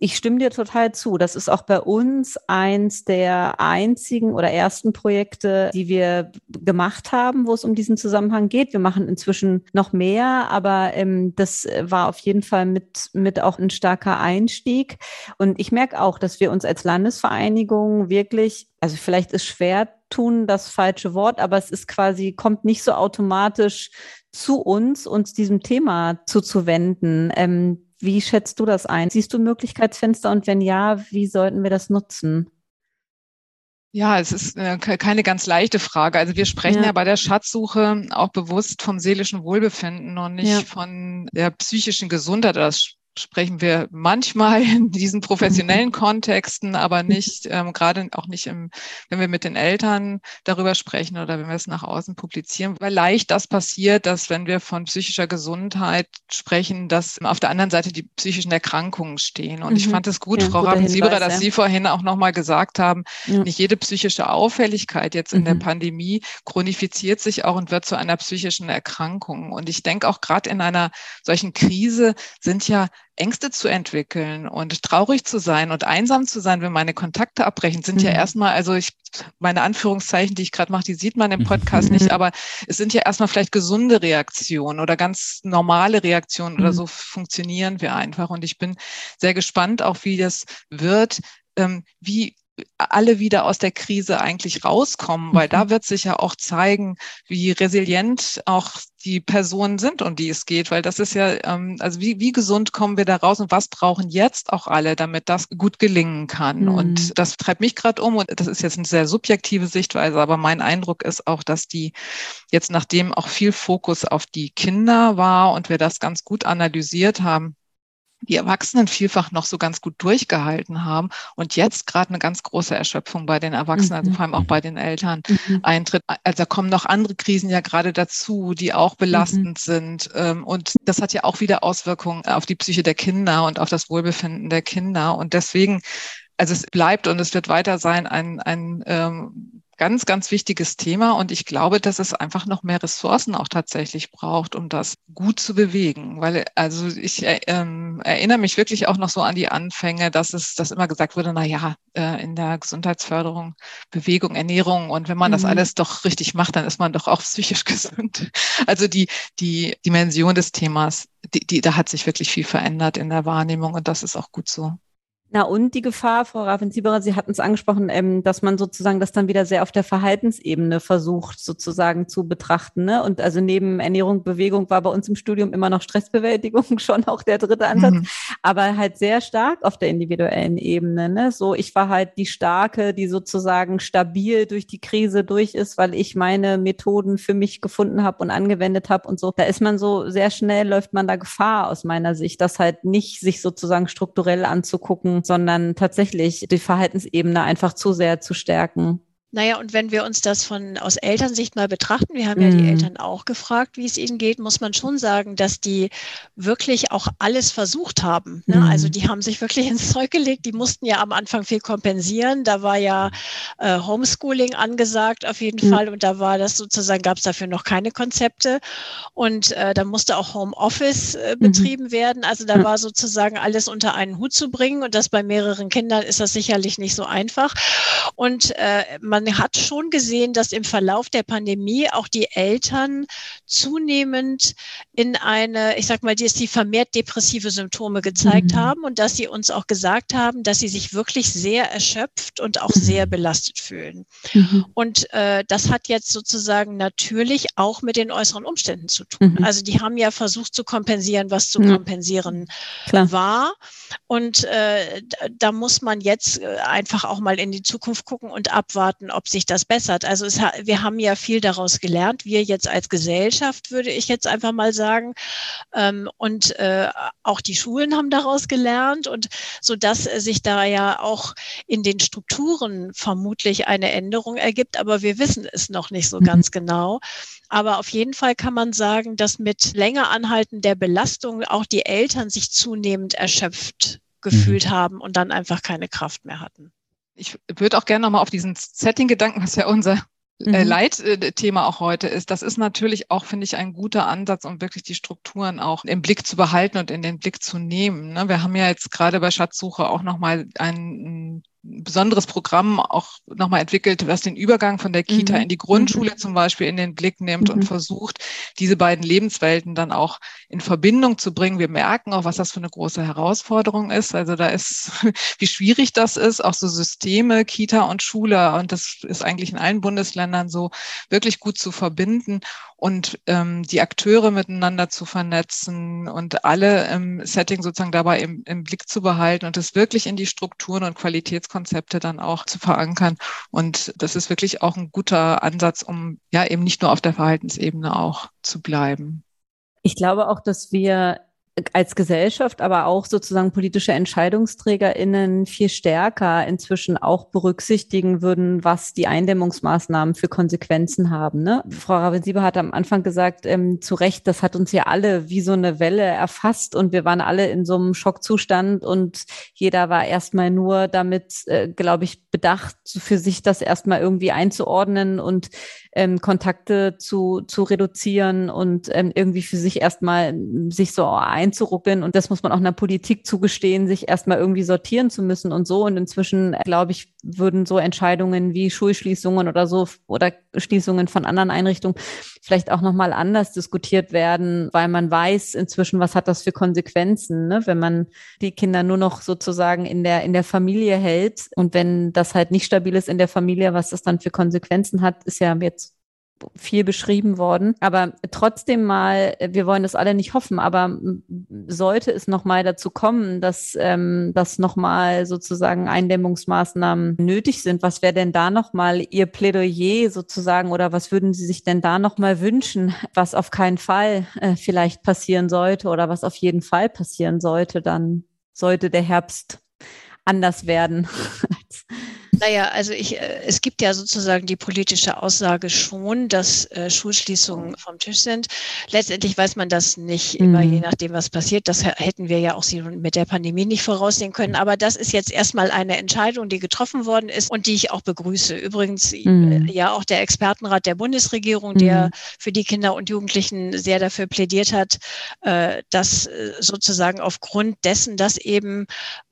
ich stimme dir total zu. Das ist auch bei uns eins der einzigen oder ersten Projekte, die wir gemacht haben, wo es um diesen Zusammenhang geht. Wir machen inzwischen noch mehr, aber ähm, das war auf jeden Fall mit, mit auch ein starker Einstieg. Und ich merke auch, dass wir uns als Landesvereinigung wirklich, also vielleicht ist schwer tun das falsche Wort, aber es ist quasi, kommt nicht so automatisch zu uns, uns diesem Thema zuzuwenden. Ähm, wie schätzt du das ein? Siehst du Möglichkeitsfenster und wenn ja, wie sollten wir das nutzen? Ja, es ist äh, keine ganz leichte Frage. Also wir sprechen ja. ja. bei der Schatzsuche auch bewusst vom seelischen Wohlbefinden und nicht ja. von der psychischen Gesundheit. Das sprechen wir manchmal in diesen professionellen Kontexten, aber nicht, ähm, gerade auch nicht im, wenn wir mit den Eltern darüber sprechen oder wenn wir es nach außen publizieren, weil leicht das passiert, dass wenn wir von psychischer Gesundheit sprechen, dass auf der anderen Seite die psychischen Erkrankungen stehen. Und mhm. ich fand es gut, ja, Frau Ravensieberer, dass ja. Sie vorhin auch nochmal gesagt haben, ja. nicht jede psychische Auffälligkeit jetzt in mhm. der Pandemie chronifiziert sich auch und wird zu einer psychischen Erkrankung. Und ich denke auch gerade in einer solchen Krise sind ja Ängste zu entwickeln und traurig zu sein und einsam zu sein, wenn meine Kontakte abbrechen, sind mhm. ja erstmal, also ich, meine Anführungszeichen, die ich gerade mache, die sieht man im Podcast nicht, aber es sind ja erstmal vielleicht gesunde Reaktionen oder ganz normale Reaktionen mhm. oder so funktionieren wir einfach. Und ich bin sehr gespannt auch, wie das wird, ähm, wie alle wieder aus der Krise eigentlich rauskommen, weil da mhm. wird sich ja auch zeigen, wie resilient auch die Personen sind, um die es geht, weil das ist ja, ähm, also wie, wie gesund kommen wir da raus und was brauchen jetzt auch alle, damit das gut gelingen kann. Mhm. Und das treibt mich gerade um und das ist jetzt eine sehr subjektive Sichtweise, aber mein Eindruck ist auch, dass die jetzt, nachdem auch viel Fokus auf die Kinder war und wir das ganz gut analysiert haben, die Erwachsenen vielfach noch so ganz gut durchgehalten haben und jetzt gerade eine ganz große Erschöpfung bei den Erwachsenen, also mhm. vor allem auch bei den Eltern mhm. eintritt. Also da kommen noch andere Krisen ja gerade dazu, die auch belastend mhm. sind. Ähm, und das hat ja auch wieder Auswirkungen auf die Psyche der Kinder und auf das Wohlbefinden der Kinder. Und deswegen also es bleibt und es wird weiter sein ein, ein ähm, ganz, ganz wichtiges Thema. Und ich glaube, dass es einfach noch mehr Ressourcen auch tatsächlich braucht, um das gut zu bewegen. Weil, also ich äh, ähm, erinnere mich wirklich auch noch so an die Anfänge, dass es, dass immer gesagt wurde, na ja, äh, in der Gesundheitsförderung, Bewegung, Ernährung und wenn man mhm. das alles doch richtig macht, dann ist man doch auch psychisch gesund. Also die, die Dimension des Themas, die, die, da hat sich wirklich viel verändert in der Wahrnehmung und das ist auch gut so. Na und die Gefahr, Frau Ravensieberer, Sie hatten es angesprochen, ähm, dass man sozusagen das dann wieder sehr auf der Verhaltensebene versucht sozusagen zu betrachten. Ne? Und also neben Ernährung, Bewegung war bei uns im Studium immer noch Stressbewältigung schon auch der dritte Ansatz, mhm. aber halt sehr stark auf der individuellen Ebene. Ne? So, ich war halt die Starke, die sozusagen stabil durch die Krise durch ist, weil ich meine Methoden für mich gefunden habe und angewendet habe und so. Da ist man so sehr schnell, läuft man da Gefahr aus meiner Sicht, das halt nicht sich sozusagen strukturell anzugucken sondern tatsächlich die Verhaltensebene einfach zu sehr zu stärken. Naja, und wenn wir uns das von aus Elternsicht mal betrachten, wir haben mhm. ja die mhm. Eltern auch gefragt, wie es ihnen geht, muss man schon sagen, dass die wirklich auch alles versucht haben. Ne? Mhm. Also die haben sich wirklich ins Zeug gelegt, die mussten ja am Anfang viel kompensieren. Da war ja äh, Homeschooling angesagt auf jeden mhm. Fall und da war das sozusagen, gab es dafür noch keine Konzepte. Und äh, da musste auch Homeoffice äh, mhm. betrieben werden. Also da war sozusagen alles unter einen Hut zu bringen und das bei mehreren Kindern ist das sicherlich nicht so einfach. Und äh, man man hat schon gesehen, dass im Verlauf der Pandemie auch die Eltern zunehmend in eine, ich sag mal, die, die vermehrt depressive Symptome gezeigt mhm. haben und dass sie uns auch gesagt haben, dass sie sich wirklich sehr erschöpft und auch mhm. sehr belastet fühlen. Mhm. Und äh, das hat jetzt sozusagen natürlich auch mit den äußeren Umständen zu tun. Mhm. Also die haben ja versucht zu kompensieren, was zu kompensieren Klar. war. Und äh, da muss man jetzt äh, einfach auch mal in die Zukunft gucken und abwarten, ob sich das bessert. Also es, wir haben ja viel daraus gelernt, wir jetzt als Gesellschaft, würde ich jetzt einfach mal sagen. Ähm, und äh, auch die Schulen haben daraus gelernt und so dass sich da ja auch in den Strukturen vermutlich eine Änderung ergibt, aber wir wissen es noch nicht so mhm. ganz genau. Aber auf jeden Fall kann man sagen, dass mit länger anhalten der Belastung auch die Eltern sich zunehmend erschöpft gefühlt mhm. haben und dann einfach keine Kraft mehr hatten ich würde auch gerne nochmal auf diesen Setting-Gedanken, was ja unser äh, mhm. Leitthema auch heute ist. Das ist natürlich auch, finde ich, ein guter Ansatz, um wirklich die Strukturen auch im Blick zu behalten und in den Blick zu nehmen. Ne? Wir haben ja jetzt gerade bei Schatzsuche auch nochmal ein besonderes Programm auch nochmal entwickelt, was den Übergang von der Kita mhm. in die Grundschule mhm. zum Beispiel in den Blick nimmt mhm. und versucht, diese beiden Lebenswelten dann auch in Verbindung zu bringen. Wir merken auch, was das für eine große Herausforderung ist. Also da ist, wie schwierig das ist, auch so Systeme, Kita und Schule, und das ist eigentlich in allen Bundesländern so, wirklich gut zu verbinden und ähm, die Akteure miteinander zu vernetzen und alle im Setting sozusagen dabei im, im Blick zu behalten und es wirklich in die Strukturen und Qualitätskonzepte dann auch zu verankern. Und das ist wirklich auch ein guter Ansatz, um ja eben nicht nur auf der Verhaltensebene auch zu bleiben. Ich glaube auch, dass wir als Gesellschaft, aber auch sozusagen politische EntscheidungsträgerInnen viel stärker inzwischen auch berücksichtigen würden, was die Eindämmungsmaßnahmen für Konsequenzen haben. Ne? Frau Ravensieber hat am Anfang gesagt, ähm, zu Recht, das hat uns ja alle wie so eine Welle erfasst und wir waren alle in so einem Schockzustand und jeder war erstmal nur damit, äh, glaube ich, bedacht, für sich das erstmal irgendwie einzuordnen und ähm, Kontakte zu, zu reduzieren und ähm, irgendwie für sich erstmal sich so einzuruckeln. Und das muss man auch einer Politik zugestehen, sich erstmal irgendwie sortieren zu müssen und so. Und inzwischen, glaube ich, würden so Entscheidungen wie Schulschließungen oder so oder Schließungen von anderen Einrichtungen vielleicht auch nochmal anders diskutiert werden, weil man weiß inzwischen, was hat das für Konsequenzen, ne? wenn man die Kinder nur noch sozusagen in der, in der Familie hält und wenn das halt nicht stabil ist in der Familie, was das dann für Konsequenzen hat, ist ja jetzt viel beschrieben worden. Aber trotzdem mal, wir wollen das alle nicht hoffen, aber sollte es nochmal dazu kommen, dass, ähm, dass nochmal sozusagen Eindämmungsmaßnahmen nötig sind, was wäre denn da nochmal Ihr Plädoyer sozusagen oder was würden Sie sich denn da nochmal wünschen, was auf keinen Fall äh, vielleicht passieren sollte oder was auf jeden Fall passieren sollte, dann sollte der Herbst anders werden Naja, also ich, äh, es gibt ja sozusagen die politische Aussage schon, dass äh, Schulschließungen vom Tisch sind. Letztendlich weiß man das nicht immer, je mhm. nachdem, was passiert. Das hätten wir ja auch mit der Pandemie nicht voraussehen können. Aber das ist jetzt erstmal eine Entscheidung, die getroffen worden ist und die ich auch begrüße. Übrigens mhm. Äh, ja auch der Expertenrat der Bundesregierung, der mhm. für die Kinder und Jugendlichen sehr dafür plädiert hat, äh, dass äh, sozusagen aufgrund dessen, dass eben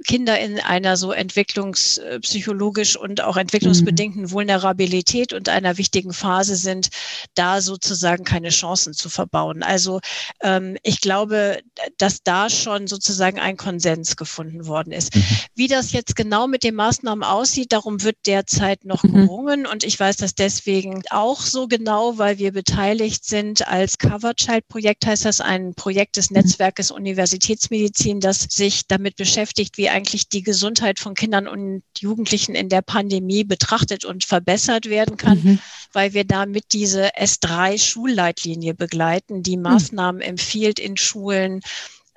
Kinder in einer so entwicklungspsychologisch und auch entwicklungsbedingten mhm. Vulnerabilität und einer wichtigen Phase sind, da sozusagen keine Chancen zu verbauen. Also ähm, ich glaube, dass da schon sozusagen ein Konsens gefunden worden ist. Mhm. Wie das jetzt genau mit den Maßnahmen aussieht, darum wird derzeit noch mhm. gerungen und ich weiß das deswegen auch so genau, weil wir beteiligt sind als Cover Child Projekt, heißt das ein Projekt des mhm. Netzwerkes Universitätsmedizin, das sich damit beschäftigt, wie eigentlich die Gesundheit von Kindern und Jugendlichen in der Pandemie betrachtet und verbessert werden kann, mhm. weil wir damit diese S3-Schulleitlinie begleiten, die mhm. Maßnahmen mhm. empfiehlt in Schulen,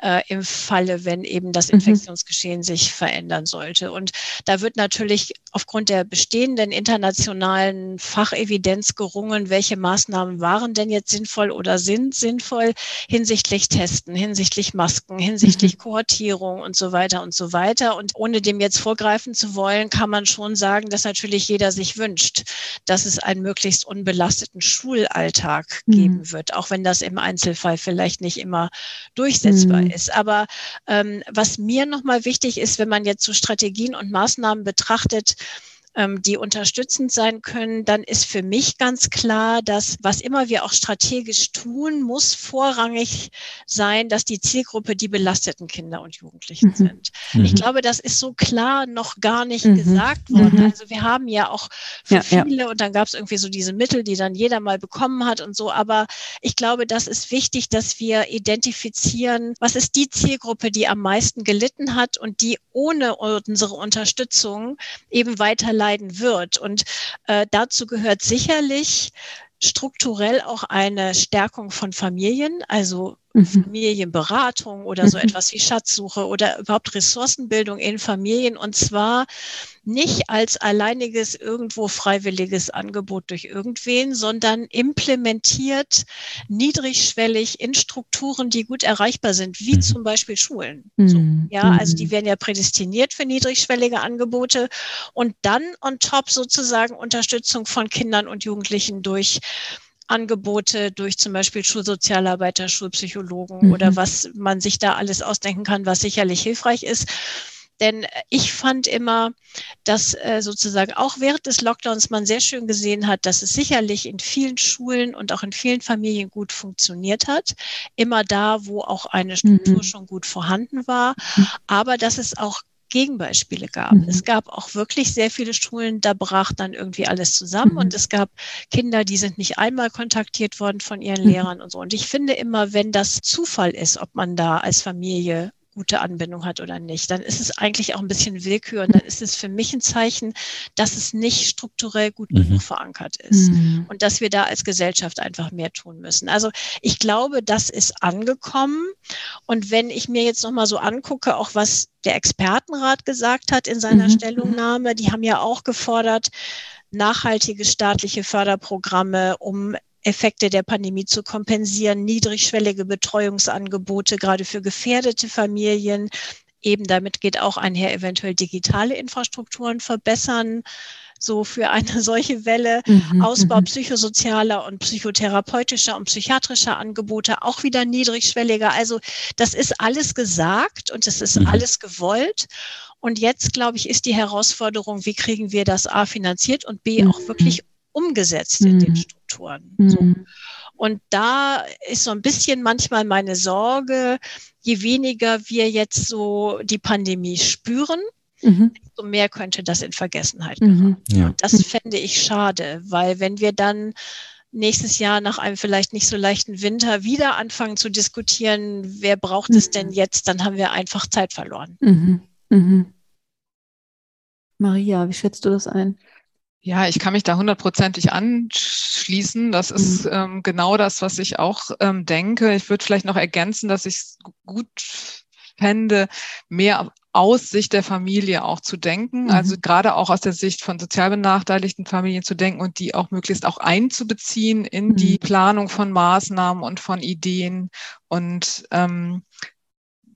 äh, im Falle, wenn eben das mhm. Infektionsgeschehen mhm. sich verändern sollte. Und da wird natürlich aufgrund der bestehenden internationalen Fachevidenz gerungen, welche Maßnahmen waren denn jetzt sinnvoll oder sind sinnvoll hinsichtlich Testen, hinsichtlich Masken, hinsichtlich mhm. Kohortierung und so weiter und so weiter. Und ohne dem jetzt vorgreifen zu wollen, kann man schon sagen, dass natürlich jeder sich wünscht, dass es einen möglichst unbelasteten Schulalltag mhm. geben wird, auch wenn das im Einzelfall vielleicht nicht immer durchsetzbar mhm. Ist. Aber ähm, was mir nochmal wichtig ist, wenn man jetzt so Strategien und Maßnahmen betrachtet, ähm, die unterstützend sein können, dann ist für mich ganz klar, dass was immer wir auch strategisch tun, muss vorrangig sein, dass die Zielgruppe die belasteten Kinder und Jugendlichen mhm. sind. Mhm. Ich glaube, das ist so klar noch gar nicht mhm. gesagt worden. Mhm. Also wir haben ja auch für ja, viele ja. und dann gab es irgendwie so diese Mittel, die dann jeder mal bekommen hat und so. Aber ich glaube, das ist wichtig, dass wir identifizieren, was ist die Zielgruppe, die am meisten gelitten hat und die ohne unsere Unterstützung eben weiter leiden wird. Und äh, dazu gehört sicherlich strukturell auch eine Stärkung von Familien, also. Familienberatung oder so mhm. etwas wie Schatzsuche oder überhaupt Ressourcenbildung in Familien und zwar nicht als alleiniges irgendwo freiwilliges Angebot durch irgendwen, sondern implementiert niedrigschwellig in Strukturen, die gut erreichbar sind, wie mhm. zum Beispiel Schulen. Mhm. So, ja, also die werden ja prädestiniert für niedrigschwellige Angebote und dann on top sozusagen Unterstützung von Kindern und Jugendlichen durch Angebote durch zum Beispiel Schulsozialarbeiter, Schulpsychologen mhm. oder was man sich da alles ausdenken kann, was sicherlich hilfreich ist. Denn ich fand immer, dass äh, sozusagen auch während des Lockdowns man sehr schön gesehen hat, dass es sicherlich in vielen Schulen und auch in vielen Familien gut funktioniert hat. Immer da, wo auch eine Struktur mhm. schon gut vorhanden war. Mhm. Aber dass es auch Gegenbeispiele gab. Mhm. Es gab auch wirklich sehr viele Schulen, da brach dann irgendwie alles zusammen mhm. und es gab Kinder, die sind nicht einmal kontaktiert worden von ihren mhm. Lehrern und so. Und ich finde immer, wenn das Zufall ist, ob man da als Familie gute Anbindung hat oder nicht, dann ist es eigentlich auch ein bisschen Willkür und dann ist es für mich ein Zeichen, dass es nicht strukturell gut mhm. genug verankert ist mhm. und dass wir da als Gesellschaft einfach mehr tun müssen. Also ich glaube, das ist angekommen und wenn ich mir jetzt nochmal so angucke, auch was der Expertenrat gesagt hat in seiner mhm. Stellungnahme, die haben ja auch gefordert, nachhaltige staatliche Förderprogramme, um Effekte der Pandemie zu kompensieren, niedrigschwellige Betreuungsangebote gerade für gefährdete Familien. Eben damit geht auch einher, eventuell digitale Infrastrukturen verbessern, so für eine solche Welle. Mhm, Ausbau mhm. psychosozialer und psychotherapeutischer und psychiatrischer Angebote, auch wieder niedrigschwelliger. Also das ist alles gesagt und es ist mhm. alles gewollt. Und jetzt, glaube ich, ist die Herausforderung, wie kriegen wir das A finanziert und B auch wirklich umgesetzt in den Strukturen. Strukturen. Mhm. So. Und da ist so ein bisschen manchmal meine Sorge, je weniger wir jetzt so die Pandemie spüren, mhm. desto mehr könnte das in Vergessenheit mhm. geraten. Ja. Und das fände ich schade, weil wenn wir dann nächstes Jahr nach einem vielleicht nicht so leichten Winter wieder anfangen zu diskutieren, wer braucht es denn mhm. jetzt, dann haben wir einfach Zeit verloren. Mhm. Mhm. Maria, wie schätzt du das ein? Ja, ich kann mich da hundertprozentig anschließen. Das ist mhm. ähm, genau das, was ich auch ähm, denke. Ich würde vielleicht noch ergänzen, dass ich es gut fände, mehr aus Sicht der Familie auch zu denken, mhm. also gerade auch aus der Sicht von sozial benachteiligten Familien zu denken und die auch möglichst auch einzubeziehen in mhm. die Planung von Maßnahmen und von Ideen und ähm,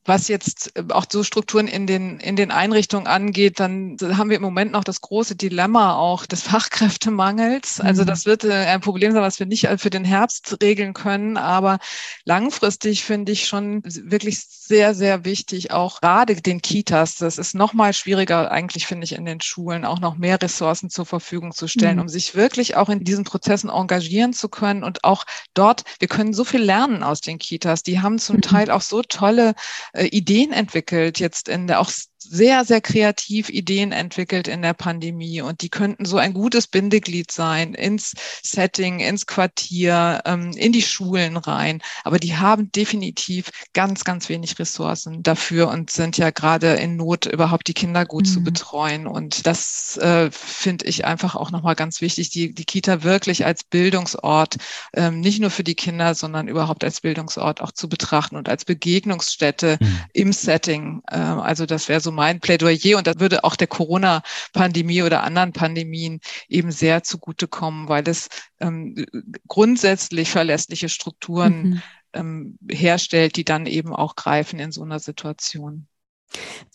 was jetzt äh, auch so Strukturen in den, in den Einrichtungen angeht, dann haben wir im Moment noch das große Dilemma auch des Fachkräftemangels. Also mhm. das wird äh, ein Problem sein, was wir nicht äh, für den Herbst regeln können. Aber langfristig finde ich schon wirklich sehr, sehr wichtig, auch gerade den Kitas. Das ist noch mal schwieriger eigentlich, finde ich, in den Schulen auch noch mehr Ressourcen zur Verfügung zu stellen, mhm. um sich wirklich auch in diesen Prozessen engagieren zu können und auch dort, wir können so viel lernen aus den Kitas. Die haben zum mhm. Teil auch so tolle Ideen entwickelt, jetzt in der, auch sehr, sehr kreativ Ideen entwickelt in der Pandemie und die könnten so ein gutes Bindeglied sein ins Setting, ins Quartier, ähm, in die Schulen rein. Aber die haben definitiv ganz, ganz wenig Ressourcen dafür und sind ja gerade in Not, überhaupt die Kinder gut mhm. zu betreuen. Und das äh, finde ich einfach auch nochmal ganz wichtig, die, die Kita wirklich als Bildungsort, ähm, nicht nur für die Kinder, sondern überhaupt als Bildungsort auch zu betrachten und als Begegnungsstätte mhm. im Setting. Äh, also das wäre so mein Plädoyer und da würde auch der Corona-Pandemie oder anderen Pandemien eben sehr zugutekommen, weil es ähm, grundsätzlich verlässliche Strukturen mhm. ähm, herstellt, die dann eben auch greifen in so einer Situation.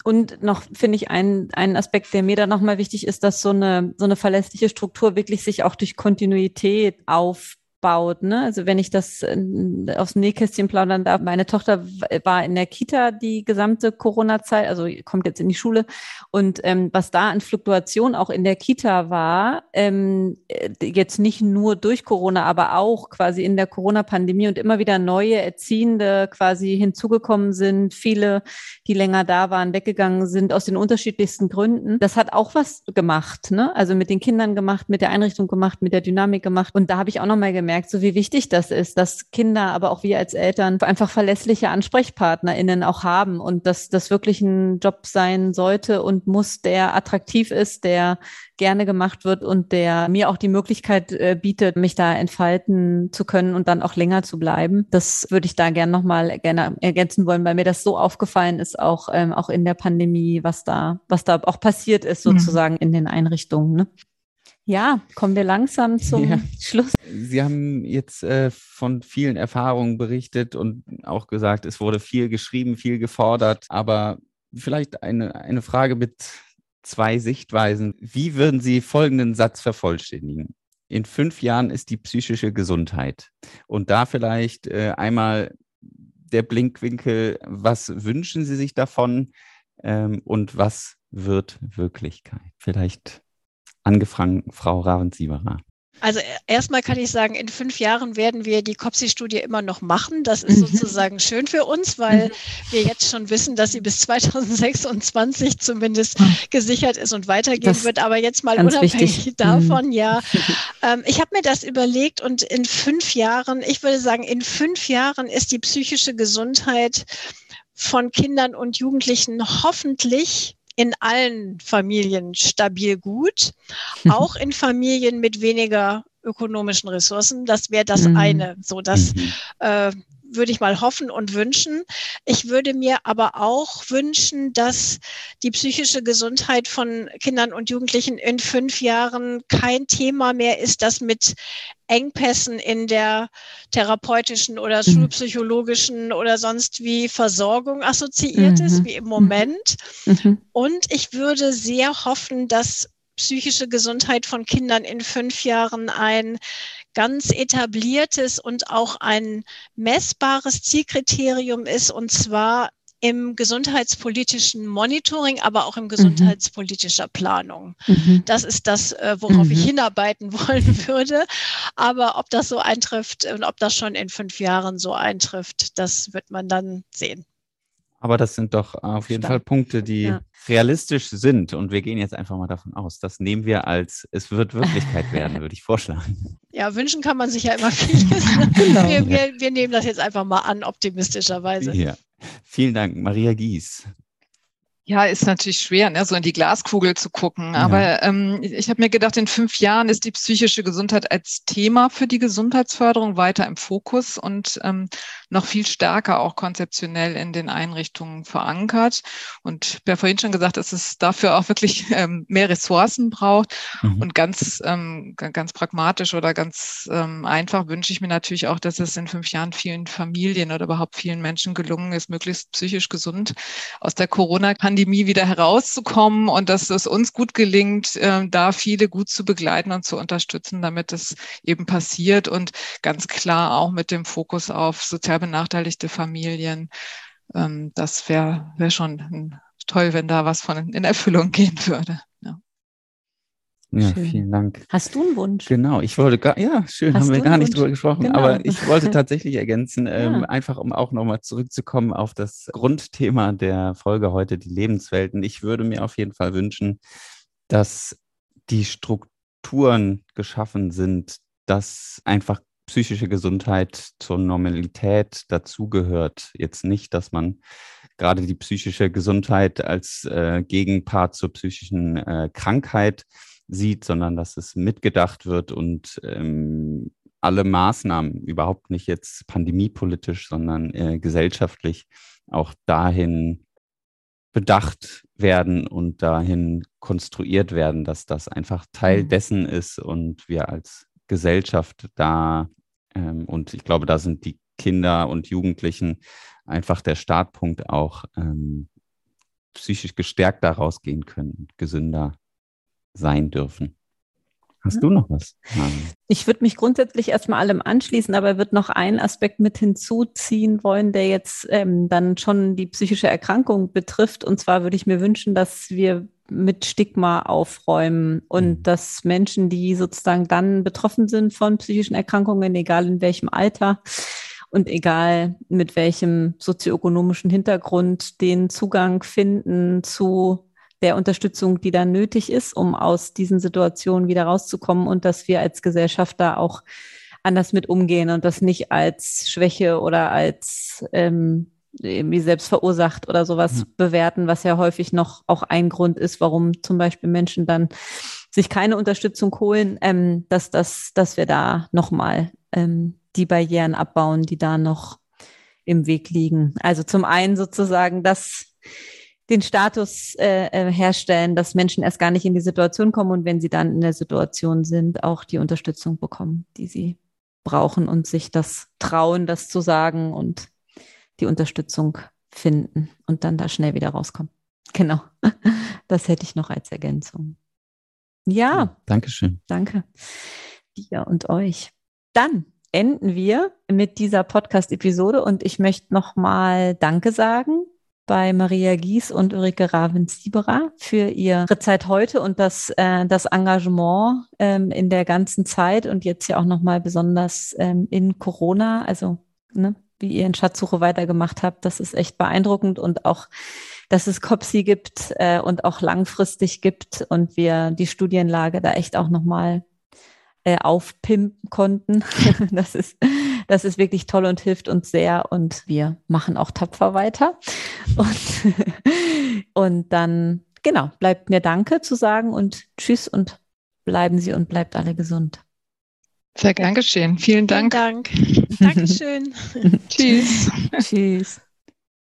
Und noch finde ich einen, einen Aspekt, der mir da nochmal wichtig ist, dass so eine, so eine verlässliche Struktur wirklich sich auch durch Kontinuität auf baut. Ne? Also wenn ich das äh, aufs Nähkästchen plaudern darf, meine Tochter war in der Kita die gesamte Corona-Zeit, also kommt jetzt in die Schule. Und ähm, was da an Fluktuation auch in der Kita war, ähm, äh, jetzt nicht nur durch Corona, aber auch quasi in der Corona-Pandemie und immer wieder neue Erziehende quasi hinzugekommen sind, viele, die länger da waren, weggegangen sind, aus den unterschiedlichsten Gründen. Das hat auch was gemacht, ne? Also mit den Kindern gemacht, mit der Einrichtung gemacht, mit der Dynamik gemacht. Und da habe ich auch noch mal gemerkt, gemerkt, so wie wichtig das ist, dass Kinder, aber auch wir als Eltern einfach verlässliche AnsprechpartnerInnen auch haben und dass das wirklich ein Job sein sollte und muss, der attraktiv ist, der gerne gemacht wird und der mir auch die Möglichkeit äh, bietet, mich da entfalten zu können und dann auch länger zu bleiben. Das würde ich da gerne nochmal gerne ergänzen wollen, weil mir das so aufgefallen ist, auch, ähm, auch in der Pandemie, was da, was da auch passiert ist mhm. sozusagen mhm. in den Einrichtungen. Ne? Ja, kommen wir langsam zum ja. Schluss. Sie haben jetzt äh, von vielen Erfahrungen berichtet und auch gesagt, es wurde viel geschrieben, viel gefordert. Aber vielleicht eine, eine Frage mit zwei Sichtweisen. Wie würden Sie folgenden Satz vervollständigen? In fünf Jahren ist die psychische Gesundheit. Und da vielleicht äh, einmal der Blinkwinkel, was wünschen Sie sich davon ähm, und was wird Wirklichkeit? Vielleicht angefangen, Frau Ravensieberer? Also erstmal kann ich sagen, in fünf Jahren werden wir die COPSI-Studie immer noch machen. Das ist mhm. sozusagen schön für uns, weil mhm. wir jetzt schon wissen, dass sie bis 2026 zumindest ah. gesichert ist und weitergehen das wird. Aber jetzt mal unabhängig wichtig. davon, mhm. ja. Ähm, ich habe mir das überlegt und in fünf Jahren, ich würde sagen, in fünf Jahren ist die psychische Gesundheit von Kindern und Jugendlichen hoffentlich in allen Familien stabil gut, auch in Familien mit weniger ökonomischen Ressourcen. Das wäre das mhm. eine. So, das mhm. äh, würde ich mal hoffen und wünschen. Ich würde mir aber auch wünschen, dass die psychische Gesundheit von Kindern und Jugendlichen in fünf Jahren kein Thema mehr ist, das mit Engpässen in der therapeutischen oder mhm. schulpsychologischen oder sonst wie Versorgung assoziiert mhm. ist, wie im Moment. Mhm. Und ich würde sehr hoffen, dass psychische Gesundheit von Kindern in fünf Jahren ein ganz etabliertes und auch ein messbares Zielkriterium ist, und zwar im gesundheitspolitischen Monitoring, aber auch im mhm. gesundheitspolitischer Planung. Mhm. Das ist das, äh, worauf mhm. ich hinarbeiten wollen würde. Aber ob das so eintrifft und ob das schon in fünf Jahren so eintrifft, das wird man dann sehen. Aber das sind doch auf jeden Stark. Fall Punkte, die ja. realistisch sind. Und wir gehen jetzt einfach mal davon aus. Das nehmen wir als, es wird Wirklichkeit werden, würde ich vorschlagen. Ja, wünschen kann man sich ja immer vieles. genau. wir, wir, wir, nehmen das jetzt einfach mal an, optimistischerweise. Ja. Vielen Dank, Maria Gies. Ja, ist natürlich schwer, ne, so in die Glaskugel zu gucken. Ja. Aber ähm, ich habe mir gedacht, in fünf Jahren ist die psychische Gesundheit als Thema für die Gesundheitsförderung weiter im Fokus und ähm, noch viel stärker auch konzeptionell in den Einrichtungen verankert. Und ich habe vorhin schon gesagt, dass es dafür auch wirklich ähm, mehr Ressourcen braucht. Mhm. Und ganz, ähm, ganz pragmatisch oder ganz ähm, einfach wünsche ich mir natürlich auch, dass es in fünf Jahren vielen Familien oder überhaupt vielen Menschen gelungen ist, möglichst psychisch gesund aus der Corona-Pandemie Pandemie wieder herauszukommen und dass es uns gut gelingt, äh, da viele gut zu begleiten und zu unterstützen, damit es eben passiert und ganz klar auch mit dem Fokus auf sozial benachteiligte Familien. Ähm, das wäre wär schon toll, wenn da was von in Erfüllung gehen würde. Ja. Schön. vielen Dank. Hast du einen Wunsch? Genau, ich wollte gar, ja, schön, Hast haben wir gar nicht drüber gesprochen, genau. aber ich wollte tatsächlich ergänzen, ja. ähm, einfach um auch nochmal zurückzukommen auf das Grundthema der Folge heute, die Lebenswelten. Ich würde mir auf jeden Fall wünschen, dass die Strukturen geschaffen sind, dass einfach psychische Gesundheit zur Normalität dazugehört. Jetzt nicht, dass man gerade die psychische Gesundheit als äh, Gegenpart zur psychischen äh, Krankheit sieht, sondern dass es mitgedacht wird und ähm, alle Maßnahmen, überhaupt nicht jetzt pandemiepolitisch, sondern äh, gesellschaftlich, auch dahin bedacht werden und dahin konstruiert werden, dass das einfach Teil mhm. dessen ist und wir als Gesellschaft da, ähm, und ich glaube, da sind die Kinder und Jugendlichen einfach der Startpunkt auch ähm, psychisch gestärkt daraus gehen können, gesünder sein dürfen. Hast du noch was? Ich würde mich grundsätzlich erstmal allem anschließen, aber würde noch einen Aspekt mit hinzuziehen wollen, der jetzt ähm, dann schon die psychische Erkrankung betrifft. Und zwar würde ich mir wünschen, dass wir mit Stigma aufräumen und mhm. dass Menschen, die sozusagen dann betroffen sind von psychischen Erkrankungen, egal in welchem Alter, und egal mit welchem sozioökonomischen Hintergrund den Zugang finden zu der Unterstützung, die dann nötig ist, um aus diesen Situationen wieder rauszukommen und dass wir als Gesellschaft da auch anders mit umgehen und das nicht als Schwäche oder als ähm, irgendwie selbst verursacht oder sowas ja. bewerten, was ja häufig noch auch ein Grund ist, warum zum Beispiel Menschen dann sich keine Unterstützung holen, ähm, dass, dass, dass wir da nochmal ähm, die Barrieren abbauen, die da noch im Weg liegen. Also zum einen sozusagen das den Status äh, äh, herstellen, dass Menschen erst gar nicht in die Situation kommen und wenn sie dann in der Situation sind, auch die Unterstützung bekommen, die sie brauchen und sich das trauen, das zu sagen und die Unterstützung finden und dann da schnell wieder rauskommen. Genau. Das hätte ich noch als Ergänzung. Ja. ja Dankeschön. Danke dir und euch. Dann enden wir mit dieser Podcast-Episode und ich möchte nochmal Danke sagen bei Maria Gies und Ulrike Ravens-Sieberer für ihre Zeit heute und das, äh, das Engagement ähm, in der ganzen Zeit und jetzt ja auch nochmal besonders ähm, in Corona. Also, ne, wie ihr in Schatzsuche weitergemacht habt, das ist echt beeindruckend und auch, dass es COPSI gibt äh, und auch langfristig gibt und wir die Studienlage da echt auch nochmal äh, aufpimpen konnten. das ist, das ist wirklich toll und hilft uns sehr und wir machen auch tapfer weiter. Und, und dann, genau, bleibt mir Danke zu sagen und Tschüss und bleiben Sie und bleibt alle gesund. Sehr gern geschehen. Vielen Dank. Vielen Dank. Dankeschön. Tschüss. Tschüss.